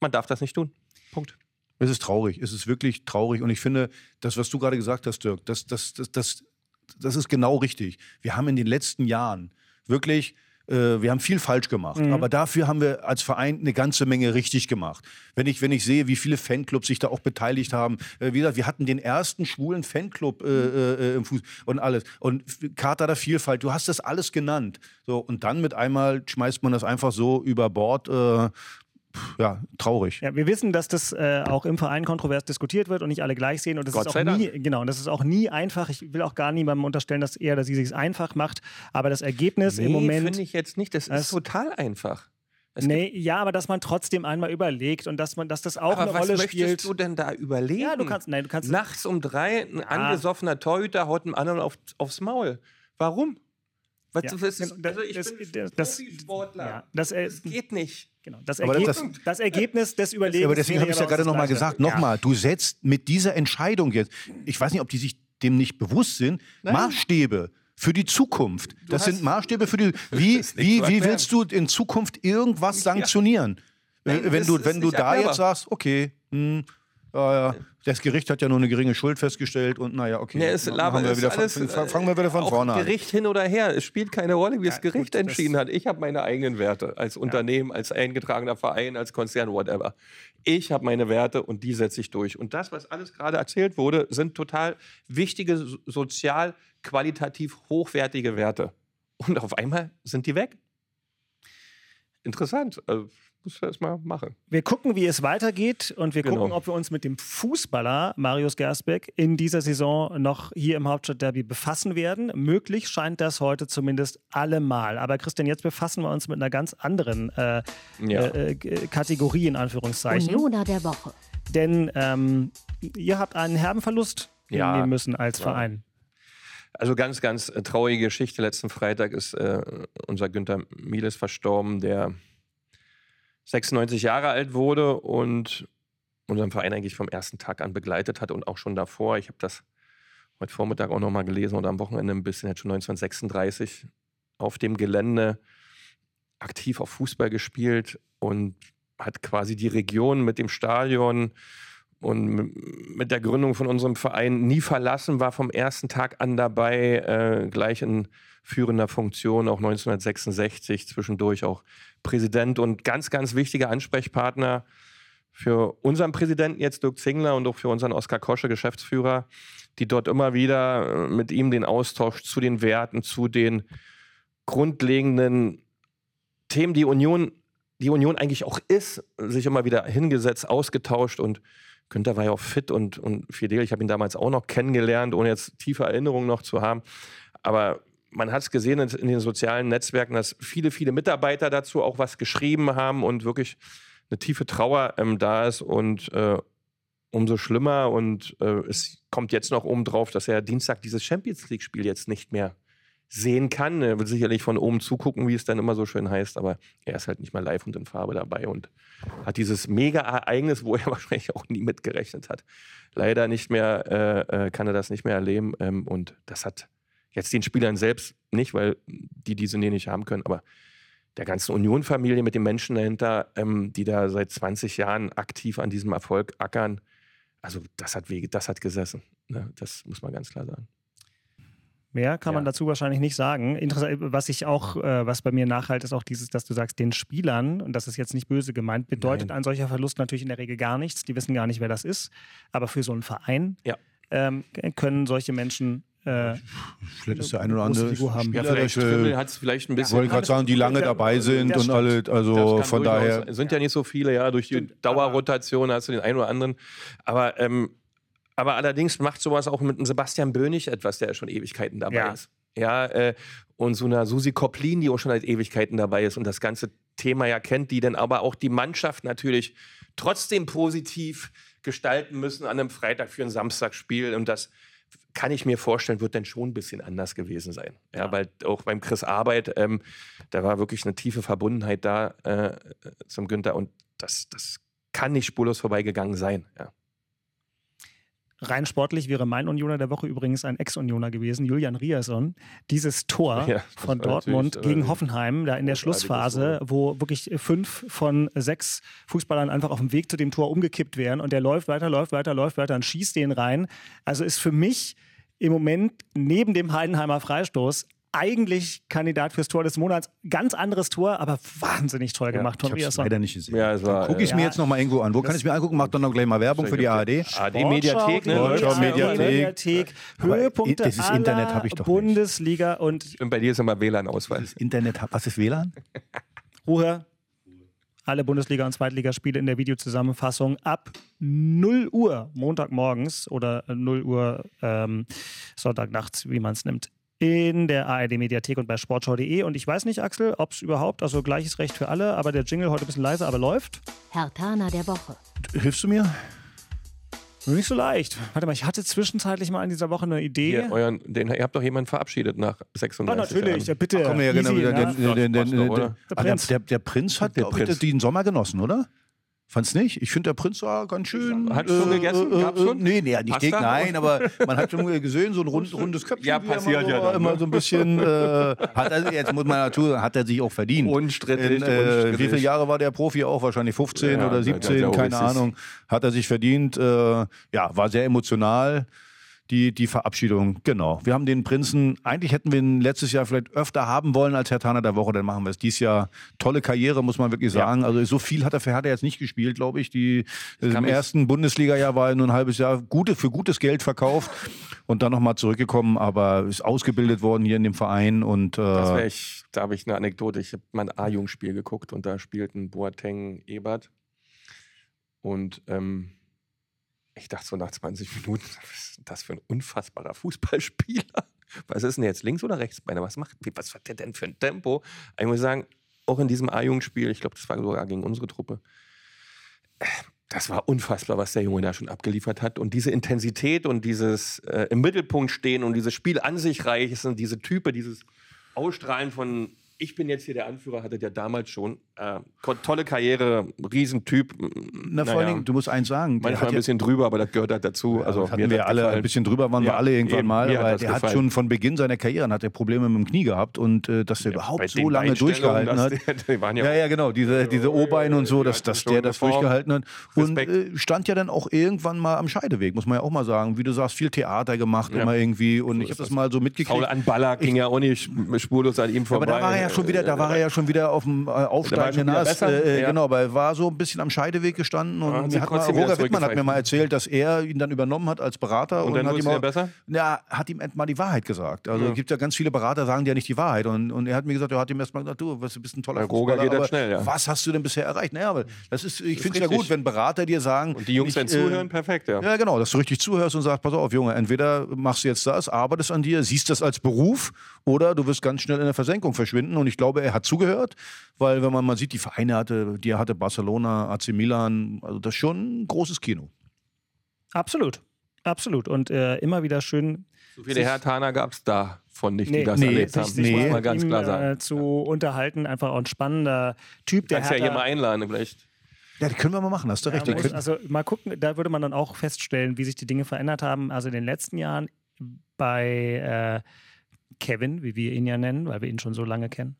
man darf das nicht tun. Punkt. es ist traurig. Es ist wirklich traurig. Und ich finde, das, was du gerade gesagt hast, Dirk, das, das, das, das, das ist genau richtig. Wir haben in den letzten Jahren wirklich äh, wir haben viel falsch gemacht, aber dafür haben wir als Verein eine ganze Menge richtig gemacht. Wenn ich, wenn ich sehe, wie viele Fanclubs sich da auch beteiligt haben, äh, wie gesagt, wir hatten den ersten schwulen Fanclub äh, äh, im Fuß und alles. Und Charta der Vielfalt, du hast das alles genannt. So, und dann mit einmal schmeißt man das einfach so über Bord. Ja, traurig. Ja, wir wissen, dass das äh, auch im Verein kontrovers diskutiert wird und nicht alle gleich sehen. Und das Gott ist auch sei nie, genau, und das ist auch nie einfach. Ich will auch gar niemandem unterstellen, dass er, dass sie es einfach macht. Aber das Ergebnis im Moment. finde ich jetzt nicht. Das Das- ist total einfach. Es Nee, ja, aber dass man trotzdem einmal überlegt und dass man, dass das auch Aber eine was Rolle möchtest spielt. du denn da überlegen? Ja, du kannst, nein, du kannst. Nachts um drei ein angesoffener Torhüter haut einem anderen auf, aufs Maul. Warum? Was, Ja, was ist, genau, also ich das- bin das- das- Profisportler. ja, das, äh, das geht nicht. Genau, das, Aber Ergebnis, das- das, Ergebnis des Überlegens. aber deswegen habe ich ja bei gerade nochmal gesagt, nochmal, du setzt mit dieser Entscheidung jetzt, ich weiß nicht, ob die sich dem nicht bewusst sind, Maßstäbe für die Zukunft. das sind Maßstäbe für die. *laughs* Wie, wie, wie willst du in Zukunft irgendwas sanktionieren? Nein, wenn du, wenn du da erklärbar. jetzt sagst, okay, hm, Ja, ja. Das Gericht hat ja nur eine geringe Schuld festgestellt und naja, okay. Ja, es Laber wir wieder von- alles, fangen äh, wir wieder von vorne an. Gericht hin oder her. Es spielt keine Rolle, wie das Gericht gut, das- entschieden hat. Ich habe meine eigenen Werte als Unternehmen, als eingetragener Verein, als Konzern, whatever. Ich habe meine Werte und die setze ich durch. Und das, was alles gerade erzählt wurde, sind total wichtige, so- sozial, qualitativ hochwertige Werte. Und auf einmal sind die weg. Interessant. Also, muss man erst mal machen. Wir gucken, wie es weitergeht und wir Genau. gucken, ob wir uns mit dem Fußballer Marius Gersbeck in dieser Saison noch hier im Hauptstadtderby befassen werden. Möglich scheint das heute zumindest allemal. Aber Christian, jetzt befassen wir uns mit einer ganz anderen äh, Ja. äh, äh, Kategorie in Anführungszeichen. Unioner der Woche. Denn ähm, ihr habt einen herben Verlust Ja. hinnehmen müssen als Ja. Verein. Also ganz, ganz traurige Geschichte. Letzten Freitag ist äh, unser Günther Mieles verstorben, der 96 Jahre alt wurde und unseren Verein eigentlich vom ersten Tag an begleitet hat und auch schon davor. Ich habe das heute Vormittag auch nochmal gelesen oder am Wochenende ein bisschen, hat schon 1936 auf dem Gelände aktiv auf Fußball gespielt und hat quasi die Region mit dem Stadion und mit der Gründung von unserem Verein nie verlassen, war vom ersten Tag an dabei, äh, gleich in führender Funktion, auch 1966, zwischendurch auch Präsident und ganz, ganz wichtiger Ansprechpartner für unseren Präsidenten jetzt, Dirk Zingler, und auch für unseren Oskar Kosche, Geschäftsführer, die dort immer wieder äh, mit ihm den Austausch zu den Werten, zu den grundlegenden Themen, die Union, die Union eigentlich auch ist, sich immer wieder hingesetzt, ausgetauscht und Günther war ja auch fit und, und fidel. Ich habe ihn damals auch noch kennengelernt, ohne jetzt tiefe Erinnerungen noch zu haben. Aber man hat es gesehen in, den sozialen Netzwerken, dass viele, viele Mitarbeiter dazu auch was geschrieben haben und wirklich eine tiefe Trauer ähm, da ist und äh, umso schlimmer. Und äh, es kommt jetzt noch oben drauf, dass er Dienstag dieses Champions League-Spiel jetzt nicht mehr sehen kann. Er wird sicherlich von oben zugucken, wie es dann immer so schön heißt, aber er ist halt nicht mal live und in Farbe dabei und hat dieses Mega-Ereignis, wo er *laughs* wahrscheinlich auch nie mitgerechnet hat. Leider nicht mehr, äh, äh, kann er das nicht mehr erleben ähm, und das hat jetzt den Spielern selbst nicht, weil die diese Nähe nicht haben können, aber der ganzen Union-Familie mit den Menschen dahinter, ähm, die da seit 20 Jahren aktiv an diesem Erfolg ackern, also das hat weh, das hat gesessen. Ne? Das muss man ganz klar sagen. Mehr kann man Ja. dazu wahrscheinlich nicht sagen. Interessant, was ich auch, äh, was bei mir nachhalt, ist auch dieses, dass du sagst, den Spielern, und das ist jetzt nicht böse gemeint, bedeutet Nein. ein solcher Verlust natürlich in der Regel gar nichts. Die wissen gar nicht, wer das ist. Aber für so einen Verein Ja. ähm, können solche Menschen äh, Vielleicht ist der ein oder andere Figur haben. Spieler, Ja, vielleicht hat es vielleicht ein bisschen. wollte gerade sagen, die lange dabei sind und alle, also von daher. Es sind ja nicht so viele, ja, durch die Dauerrotation hast du den einen oder anderen. Aber, ähm, aber allerdings macht sowas auch mit einem Sebastian Bönig etwas, der schon Ewigkeiten dabei Ja. ist. Ja, äh, und so einer Susi Koplin, die auch schon seit Ewigkeiten dabei ist und das ganze Thema ja kennt, die dann aber auch die Mannschaft natürlich trotzdem positiv gestalten müssen an einem Freitag für ein Samstagsspiel. Und das kann ich mir vorstellen, wird dann schon ein bisschen anders gewesen sein. Ja, weil auch beim Chris Arbeit, ähm, da war wirklich eine tiefe Verbundenheit da äh, zum Günther und das, das kann nicht spurlos vorbeigegangen sein. Ja. Rein sportlich wäre mein Unioner der Woche übrigens ein Ex-Unioner gewesen, Julian Riasson. Dieses Tor Ja, von Dortmund gegen Hoffenheim, da in der Schlussphase, wo wirklich fünf von sechs Fußballern einfach auf dem Weg zu dem Tor umgekippt wären und der läuft weiter, läuft weiter, läuft weiter und schießt den rein. Also ist für mich im Moment neben dem Heidenheimer Freistoß eigentlich Kandidat fürs Tor des Monats. Ganz anderes Tor, aber wahnsinnig toll gemacht Ich von habe leider nicht gesehen. Ja, Gucke ich äh, mir ja. jetzt noch mal irgendwo an. Wo kann ich mir angucken? Mach dann noch gleich mal Werbung für die ARD. AD-Mediathek, ne? Sportschau, Ja, Mediathek. Mediathek. Höhepunkte das ist Internet habe ich doch nicht. Bundesliga und Und bei dir ist immer WLAN-Auswahl. Das Internet, was ist WLAN? Ruhe. Alle Bundesliga- und Zweitligaspiele in der Videozusammenfassung ab 0 Uhr Montagmorgens oder 0 Uhr ähm, Sonntagnachts, wie man es nimmt, in der ARD-Mediathek und bei sportschau.de. Und ich weiß nicht, Axel, ob es überhaupt, also gleiches Recht für alle, aber der Jingle heute ein bisschen leiser, aber läuft. Hertaner der Woche. Hilfst du mir? Nicht so leicht. Warte mal, ich hatte zwischenzeitlich mal in dieser Woche eine Idee. Ihr, euren, den, ihr habt doch jemanden verabschiedet nach Ah, 36 natürlich, ja, Jahren. bitte. Komm her, genau. Easy, Der, ne? der, der, der, Prinz. der, der Prinz hat Der Prinz. den Sommer genossen, oder? Fand's nicht? Ich finde, der Prinz war ganz schön. Hat schon gegessen? Gab's schon? Nee, nee, nicht dick, nein, aber man hat schon gesehen, so ein rund, *laughs* rundes Köpfchen. Ja, er passiert immer so, ja dann, Immer ne? so ein bisschen, *laughs* äh, hat er, jetzt muss man dazu, hat er sich auch verdient. Unstrittig, In, äh, unstrittig. wie viele Jahre war der Profi auch? Wahrscheinlich 15 Ja, oder der- 17, der- der keine. Ahnung. Hat er sich verdient. Äh, ja, war sehr emotional. Die, die Verabschiedung, genau. Wir haben den Prinzen, eigentlich hätten wir ihn letztes Jahr vielleicht öfter haben wollen als Herr Taner der Woche, dann machen wir es dieses Jahr. Tolle Karriere, muss man wirklich sagen. Also so viel hat er für Hertha jetzt nicht gespielt, glaube ich. Die, Im kann mich- ersten Bundesliga-Jahr war er nur ein halbes Jahr gute, für gutes Geld verkauft und dann nochmal zurückgekommen, aber ist ausgebildet worden hier in dem Verein und äh, Das ich, da habe ich eine Anekdote. Ich habe mein A-Jugendspiel geguckt und da spielten Boateng Ebert. Und ähm, ich dachte so nach 20 Minuten, *laughs* was ist das für ein unfassbarer Fußballspieler? Was ist denn jetzt links oder rechts? Was macht, was hat der denn für ein Tempo? Ich muss sagen, auch in diesem A-Jugendspiel, ich glaube, das war sogar gegen unsere Truppe, das war unfassbar, was der Junge da schon abgeliefert hat. Und diese Intensität und dieses äh, im Mittelpunkt stehen und dieses Spiel an sich reichen, diese Type, dieses Ausstrahlen von ich bin jetzt hier der Anführer, hatte der damals schon. Äh, tolle Karriere, Riesentyp. na, vor allen Dingen, du musst eins sagen, der manchmal hat ein ja- bisschen drüber, aber das gehört halt dazu. also das hatten wir alle gefallen. ein bisschen drüber, waren wir Ja, alle irgendwann eben, mal, aber der hat schon von Beginn seiner Karriere hat er Probleme mit dem Knie gehabt und äh, dass der Bei überhaupt so lange durchgehalten hat. *laughs* waren ja, Ja, ja, genau, diese, diese O-Beine und so, dass, dass der das durchgehalten hat. Und äh, stand ja dann auch irgendwann mal am Scheideweg, muss man ja auch mal sagen. Wie du sagst, viel Theater gemacht, Ja. immer irgendwie. Und ich habe das mal so mitgekriegt. Faul an Baller ging ja auch nicht spurlos an ihm Aber vorbei. da war er ja schon wieder, da war er ja schon wieder auf dem äh, aufsteigenden Ast. Äh, äh, ja. Genau, aber er war so ein bisschen am Scheideweg gestanden und Ja, hat mir sich hat mal, Roger Wittmann hat mir mal erzählt, dass er ihn dann übernommen hat als Berater Und dann hat ihm auch- besser? Ja, hat ihm mal die Wahrheit gesagt. Also Ja. es gibt ja ganz viele Berater, sagen dir nicht die Wahrheit. Und, und er hat mir gesagt, er hat ihm erst mal gesagt, du, was, du bist ein toller Roger geht aber schnell, ja. Was hast du denn bisher erreicht? Naja, aber das ist, ich finde es ja gut, wenn Berater dir sagen. Und die Jungs, nicht, äh, zuhören, perfekt, ja. ja, genau, dass du richtig zuhörst und sagst, pass auf, Junge, entweder machst du jetzt das, arbeitest an dir, siehst das als Beruf oder du wirst ganz schnell in der Versenkung verschwinden. Und ich glaube, er hat zugehört, weil wenn man mal sieht, die Vereine hatte, die er hatte Barcelona, AC Milan, also das ist schon ein großes Kino. Absolut. Absolut. Und äh, immer wieder schön. So viele Hertaner gab es davon nicht, Nee, die das nee, erlebt haben. sich Das muss mal ganz klar sagen. Äh, zu unterhalten, einfach auch ein spannender Typ, der Kannst ja hier mal einladen, vielleicht. Ja, die können wir mal machen, hast du recht. Ja, Die muss, also mal gucken, da würde man dann auch feststellen, wie sich die Dinge verändert haben. Also in den letzten Jahren bei äh, Kevin, wie wir ihn ja nennen, weil wir ihn schon so lange kennen.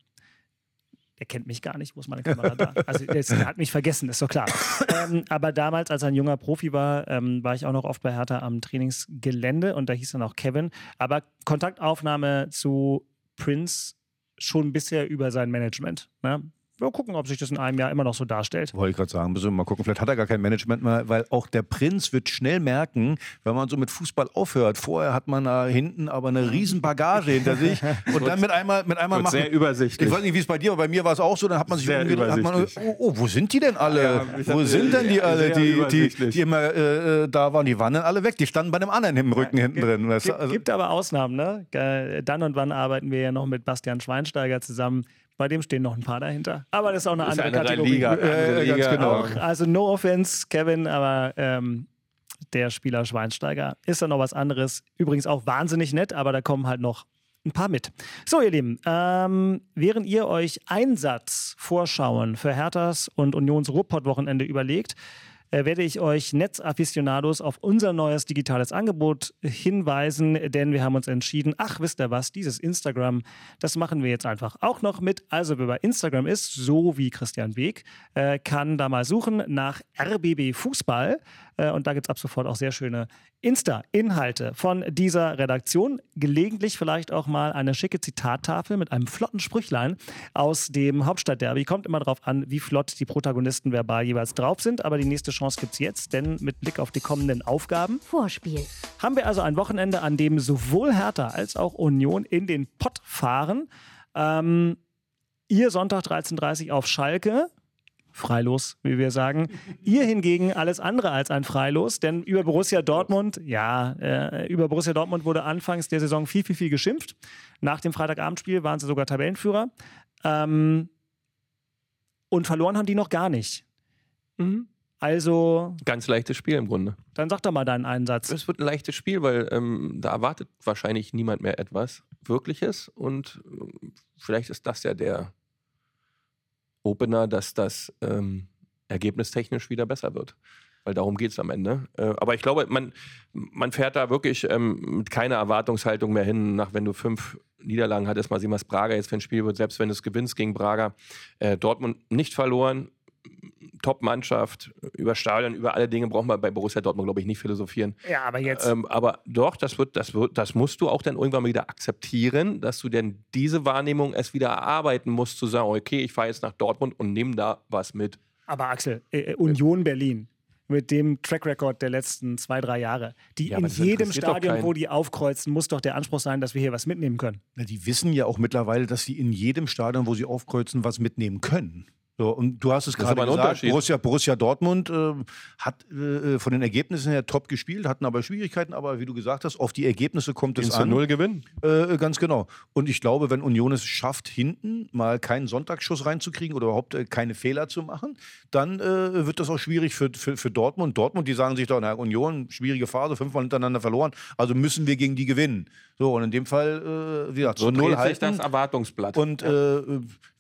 Der kennt mich gar nicht, wo ist meine Kamera da? Also der hat mich vergessen, ist doch klar. ähm, aber damals, als er ein junger Profi war, ähm, war ich auch noch oft bei Hertha am Trainingsgelände und da hieß dann auch Kevin. Aber Kontaktaufnahme zu Prince schon bisher über sein Management. Ne? Wir gucken, ob sich das in einem Jahr immer noch so darstellt. Wollte ich gerade sagen, müssen wir mal gucken. Vielleicht hat er gar kein Management mehr, weil auch der Prinz wird schnell merken, wenn man so mit Fußball aufhört. Vorher hat man da hinten aber eine riesen Bagage hinter sich *laughs* und dann mit einmal, mit einmal machen. sehr übersichtlich. Ich weiß nicht, wie es bei dir, aber bei mir war es auch so. Dann hat man sich Sehr hat man, oh, oh, wo sind die denn alle? Ja, wo hab- sind denn die alle, die, die, die immer äh, äh, da waren? Die waren dann alle weg. Die standen bei dem anderen im Rücken hinten drin. Du? Gibt, Also, gibt aber Ausnahmen, ne? Dann und wann arbeiten wir ja noch mit Bastian Schweinsteiger zusammen. Bei dem stehen noch ein paar dahinter. Aber das ist auch eine ist andere eine Kategorie. Liga. Andere ganz Liga, genau. aber- Also no offense, Kevin, aber ähm, der Spieler Schweinsteiger ist dann noch was anderes. Übrigens auch wahnsinnig nett, aber da kommen halt noch ein paar mit. So, ihr Lieben, ähm, während ihr euch Einsatzvorschauen für Herthas und Unions Ruhrpott-Wochenende überlegt, äh, werde ich euch Netzaficionados auf unser neues digitales Angebot hinweisen, denn wir haben uns entschieden, ach, wisst ihr was, dieses Instagram, das machen wir jetzt einfach auch noch mit. Also wer bei Instagram ist, so wie Christian Weg, äh, kann da mal suchen nach RBB Fußball und da gibt es ab sofort auch sehr schöne Insta-Inhalte von dieser Redaktion. Gelegentlich vielleicht auch mal eine schicke Zitattafel mit einem flotten Sprüchlein aus dem Hauptstadtderby. Kommt immer darauf an, wie flott die Protagonisten verbal jeweils drauf sind. Aber die nächste Chance gibt es jetzt, denn mit Blick auf die kommenden Aufgaben Vorspiel. haben wir also ein Wochenende, an dem sowohl Hertha als auch Union in den Pott fahren. Ähm, ihr Sonntag 13.30 Uhr auf Schalke. Freilos, wie wir sagen. Ihr hingegen alles andere als ein Freilos, denn über Borussia Dortmund, ja, äh, über Borussia Dortmund wurde anfangs der Saison viel, viel, viel geschimpft. Nach dem Freitagabendspiel waren sie sogar Tabellenführer. Ähm, und verloren haben die noch gar nicht. Also, Ganz leichtes Spiel im Grunde. dann sag doch mal deinen Einsatz. Es wird ein leichtes Spiel, weil ähm, da erwartet wahrscheinlich niemand mehr etwas Wirkliches. Und ähm, vielleicht ist das ja der Opener, dass das ähm, ergebnistechnisch wieder besser wird. Weil darum geht es am Ende. Äh, aber ich glaube, man, man fährt da wirklich ähm, mit keiner Erwartungshaltung mehr hin, nach wenn du fünf Niederlagen hattest. Mal sehen, was Braga jetzt für ein Spiel wird, selbst wenn du es gewinnst gegen Braga. Äh, Dortmund nicht verloren, Top-Mannschaft, über Stadion, über alle Dinge braucht man bei Borussia Dortmund, glaube ich, nicht philosophieren. Ja, aber jetzt. Ähm, aber doch, das wird, das wird, das musst du auch dann irgendwann mal wieder akzeptieren, dass du denn diese Wahrnehmung erst wieder erarbeiten musst, zu sagen, okay, ich fahre jetzt nach Dortmund und nehme da was mit. Aber Axel, äh, Union Berlin mit dem Track Record der letzten zwei, drei Jahre, die Ja, in jedem Stadion, wo die aufkreuzen, muss doch der Anspruch sein, dass wir hier was mitnehmen können. Na, die wissen ja auch mittlerweile, dass sie in jedem Stadion, wo sie aufkreuzen, was mitnehmen können. So, und du hast es gerade gesagt. Borussia, Borussia Dortmund äh, hat äh, von den Ergebnissen her top gespielt, hatten aber Schwierigkeiten, aber wie du gesagt hast, auf die Ergebnisse kommt es an. Null gewinnen. Äh, ganz genau. Und ich glaube, wenn Union es schafft, hinten mal keinen Sonntagsschuss reinzukriegen oder überhaupt äh, keine Fehler zu machen, dann äh, wird das auch schwierig für, für, für Dortmund. Dortmund, die sagen sich doch, na, Union, schwierige Phase, fünfmal hintereinander verloren, also müssen wir gegen die gewinnen. So, und in dem Fall, äh, wie gesagt, So null halten. das Erwartungsblatt. Und äh,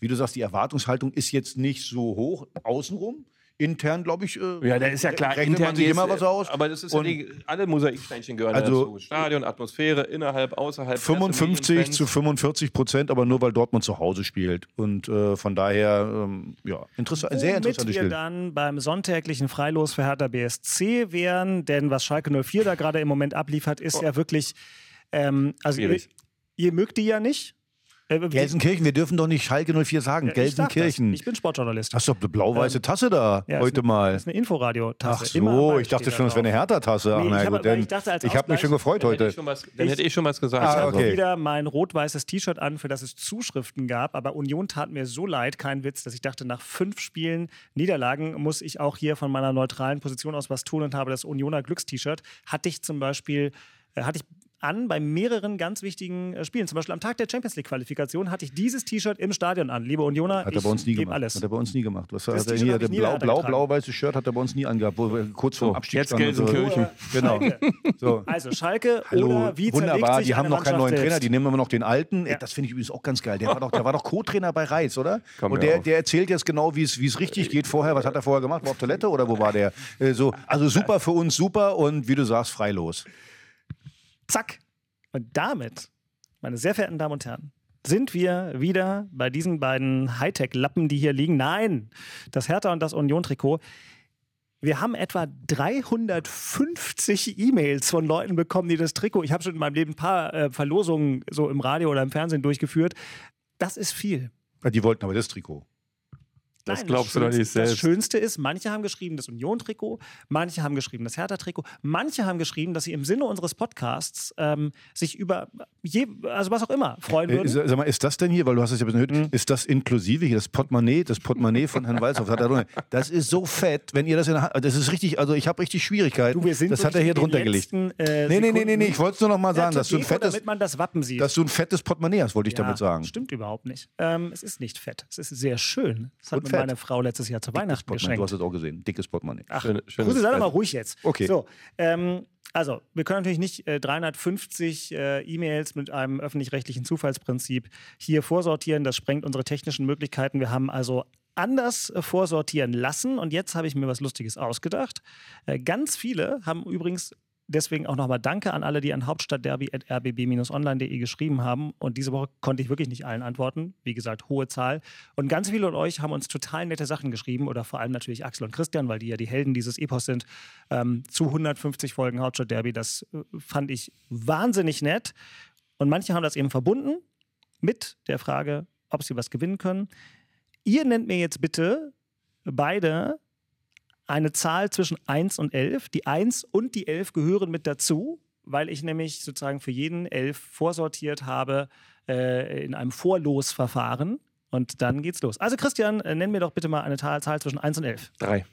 wie du sagst, die Erwartungshaltung ist jetzt nicht so hoch außenrum. Intern, glaube ich, äh, Ja, da ist ja klar, rechnet man sich immer was aus. Aber das ist ja die, alle Mosaiksteinchen gehören Also- dazu. Stadion, Atmosphäre, innerhalb, außerhalb. 55 Presse, zu 45 Prozent, aber nur weil Dortmund zu Hause spielt. Und äh, von daher, ähm, ja, interessant, sehr Womit interessantes wir Spiel. dann beim sonntäglichen Freilos für Hertha BSC wären, denn was Schalke 04 da gerade im Moment abliefert, ist ja wirklich, ähm, also ihr, ihr mögt die ja nicht. Äh, Gelsenkirchen, wir dürfen doch nicht Schalke 04 sagen. Ja, ich. Gelsenkirchen. Ich bin Sportjournalist. Hast du eine blau-weiße Tasse da Ja, heute ist, mal? Das ist eine Inforadio-Tasse. Ach so, ich dachte schon, das wäre eine. Hertha-Tasse. Nee, ich habe- ich ich habe mich schon gefreut Dann hätte heute. ich schon was, dann Ich- hätte ich schon was gesagt. Ich Ah, habe okay. wieder mein rot-weißes T-Shirt an, für das es Zuschriften gab. Aber Union tat mir so leid, kein Witz, dass ich dachte, nach fünf Spielen Niederlagen muss ich auch hier von meiner neutralen Position aus was tun und habe das Unioner Glückst-T-Shirt. Hatte ich zum Beispiel, äh, hatte ich an bei mehreren ganz wichtigen äh, Spielen. Zum Beispiel am Tag der Champions League-Qualifikation hatte ich dieses T-Shirt im Stadion an. Liebe Unioner, Hat er ich bei uns nie gebe gemacht. alles. Hat er bei uns nie gemacht. Was hat Das er hier? hab ich Der nie blau, blau, blau-weiße Shirt hat er bei uns nie angehabt, wo wir kurz vorm Abstieg jetzt und so. Gelsenkirchen. Genau. *laughs* So. Also Schalke Hallo, oder wie wunderbar. sich Die haben noch keinen neuen Trainer, selbst? die nehmen immer noch den alten. Ja. Ey, das finde ich übrigens auch ganz geil. Der war doch, der war doch Co-Trainer bei Reis, oder? Komm und der, der erzählt jetzt genau, wie es wie es richtig geht vorher. Was hat er vorher gemacht? War auf Toilette oder wo war der? Äh, so, also super für uns, super und wie du sagst, freilos. Zack. Und damit, meine sehr verehrten Damen und Herren, sind wir wieder bei diesen beiden Hightech-Lappen, die hier liegen. Nein, das Hertha und das Union-Trikot. Wir haben etwa 350 E-Mails von Leuten bekommen, die das Trikot, ich habe schon in meinem Leben ein paar äh, Verlosungen so im Radio oder im Fernsehen durchgeführt. Das ist viel. Die wollten aber das Trikot. Das glaubst du doch nicht Schönste- selbst. Das Schönste ist, manche haben geschrieben das Union-Trikot, manche haben geschrieben das Hertha-Trikot, manche haben geschrieben, dass sie im Sinne unseres Podcasts ähm, sich über, je, also was auch immer, freuen Äh, würden. sag mal, ist das denn hier, weil du hast es ja ein bisschen gehört, ist das inklusive hier, das Portemonnaie, das Portemonnaie von Herrn Walzhoff? Das ist so fett, wenn ihr das in der Hand, das ist richtig, also ich habe richtig Schwierigkeiten. Du, wir sind das hat er hier drunter gelegt. letzten, äh, Nee, nee, nee, nee, nee, ich wollte es nur noch mal Ja, sagen, dass du ein fettes, damit man das Wappen sieht. dass du ein fettes Portemonnaie hast, wollte ich damit sagen. Stimmt überhaupt nicht. Ähm, es ist nicht fett. Es ist sehr schön. Das hat Und mir fett. meine Frau letztes Jahr zu Weihnachten Portemonnaie, du geschenkt. hast es auch gesehen, dickes Portemonnaie. Ach, Schöne- schönes Kruse, sei doch mal ruhig jetzt. Okay. So, ähm, also, wir können natürlich nicht äh, 350 äh, E-Mails mit einem öffentlich-rechtlichen Zufallsprinzip hier vorsortieren. Das sprengt unsere technischen Möglichkeiten. Wir haben also anders äh, vorsortieren lassen und jetzt habe ich mir was Lustiges ausgedacht. Äh, ganz viele haben übrigens Deswegen auch nochmal Danke an alle, die an hauptstadtderby.rbb-online.de geschrieben haben. Und diese Woche konnte ich wirklich nicht allen antworten. Wie gesagt, hohe Zahl. Und ganz viele von euch haben uns total nette Sachen geschrieben. Oder vor allem natürlich Axel und Christian, weil die ja die Helden dieses Epos sind. Ähm, zu 150 Folgen Hauptstadtderby. Das äh, fand ich wahnsinnig nett. Und manche haben das eben verbunden mit der Frage, ob sie was gewinnen können. Ihr nennt mir jetzt bitte beide eine Zahl zwischen 1 und 11. Die 1 und die 11 gehören mit dazu, weil ich nämlich sozusagen für jeden 11 vorsortiert habe äh, in einem Vorlosverfahren. Und dann geht's los. Also Christian, äh, nenn mir doch bitte mal eine Zahl, zwischen 1 und 11. Drei.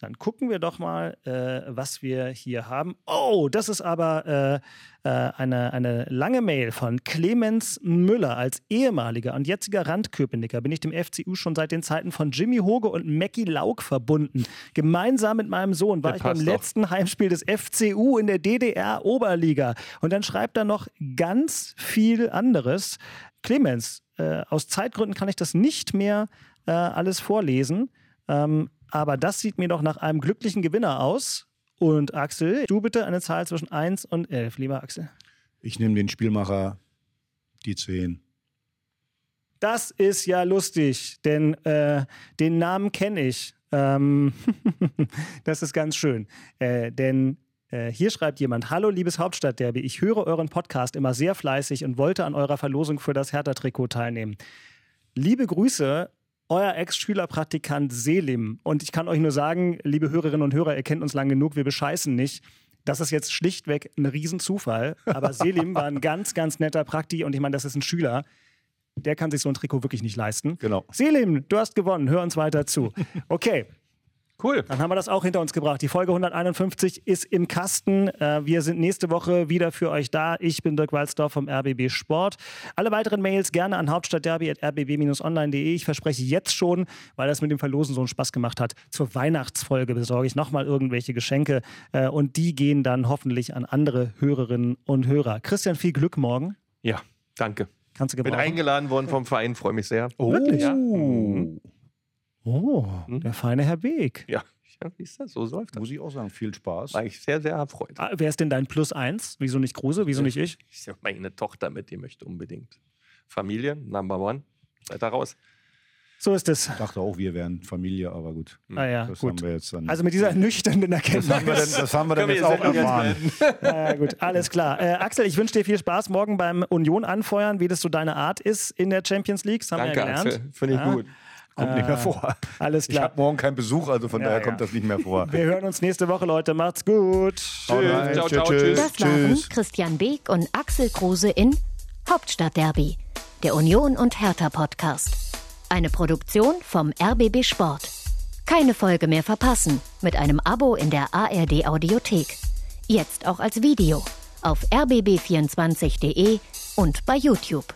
Dann gucken wir doch mal, äh, was wir hier haben. Oh, das ist aber äh, äh, eine, eine lange Mail von Clemens Müller als ehemaliger und jetziger Randköpenicker. Bin ich dem FCU schon seit den Zeiten von Jimmy Hoge und Mackie Lauk verbunden. Gemeinsam mit meinem Sohn war Der ich beim doch. letzten Heimspiel des FCU in der DDR-Oberliga. Und dann schreibt er noch ganz viel anderes. Clemens, äh, aus Zeitgründen kann ich das nicht mehr äh, alles vorlesen. Ähm, aber das sieht mir doch nach einem glücklichen Gewinner aus. Und Axel, du bitte eine Zahl zwischen 1 und 11, lieber Axel. Ich nehme den Spielmacher die 10. Das ist ja lustig, denn äh, den Namen kenne ich. Ähm *laughs* das ist ganz schön. Äh, denn äh, hier schreibt jemand: Hallo, liebes Hauptstadtderby. Ich höre euren Podcast immer sehr fleißig und wollte an eurer Verlosung für das Hertha-Trikot teilnehmen. Liebe Grüße, euer Ex-Schülerpraktikant Selim. Und ich kann euch nur sagen, liebe Hörerinnen und Hörer, ihr kennt uns lang genug, wir bescheißen nicht. Das ist jetzt schlichtweg ein Riesenzufall. Aber *laughs* Selim war ein ganz, ganz netter Prakti und ich meine, das ist ein Schüler. Der kann sich so ein Trikot wirklich nicht leisten. Genau. Selim, du hast gewonnen. Hör uns weiter zu. *laughs* Okay. Cool. Dann haben wir das auch hinter uns gebracht. Die Folge 151 ist im Kasten. Äh, wir sind nächste Woche wieder für euch da. Ich bin Dirk Walzdorf vom RBB Sport. Alle weiteren Mails gerne an hauptstadtderby.rbb-online.de. Ich verspreche jetzt schon, weil das mit dem Verlosen so einen Spaß gemacht hat, zur Weihnachtsfolge besorge ich nochmal irgendwelche Geschenke äh, und die gehen dann hoffentlich an andere Hörerinnen und Hörer. Christian, viel Glück morgen. Ja, danke. Kannst du Bin gebrauchen. eingeladen worden vom Verein, freue mich sehr. Oh, Wirklich? Ja. Mhm. Oh, Hm? der feine Herr Beek. Ja, ja wie ist das? So läuft das. Muss ich auch sagen, viel Spaß. War ich sehr, sehr erfreut. Ah, wer ist denn dein Plus eins? Wieso nicht Kruse? Wieso nicht ich? Ich sag, meine Tochter mit, die möchte unbedingt. Familie, Number One. Seid da raus. So ist es. Ich dachte auch, wir wären Familie, aber gut. Ah ja, das gut. haben wir jetzt dann. Also mit dieser nüchternen Erkenntnis. das haben wir dann, das haben wir dann jetzt wir auch erfahren. *laughs* Ja, gut, alles klar. Äh, Axel, ich wünsche dir viel Spaß morgen beim Union anfeuern, wie das so deine Art ist in der Champions League. Das haben Danke, wir ja gelernt. Axel. Finde ich Ja. gut. Kommt nicht mehr vor. Alles Ich klar. habe morgen keinen Besuch, also von Ja, daher ja. kommt das nicht mehr vor. Wir hören uns nächste Woche, Leute. Macht's gut. Rein. Ciao, ciao, Tschüss, tschüss. Das waren Tschüss. Christian Beek und Axel Kruse in Hauptstadtderby, der Union und Hertha Podcast. Eine Produktion vom RBB Sport. Keine Folge mehr verpassen mit einem Abo in der ARD Audiothek. Jetzt auch als Video auf rbb24.de und bei YouTube.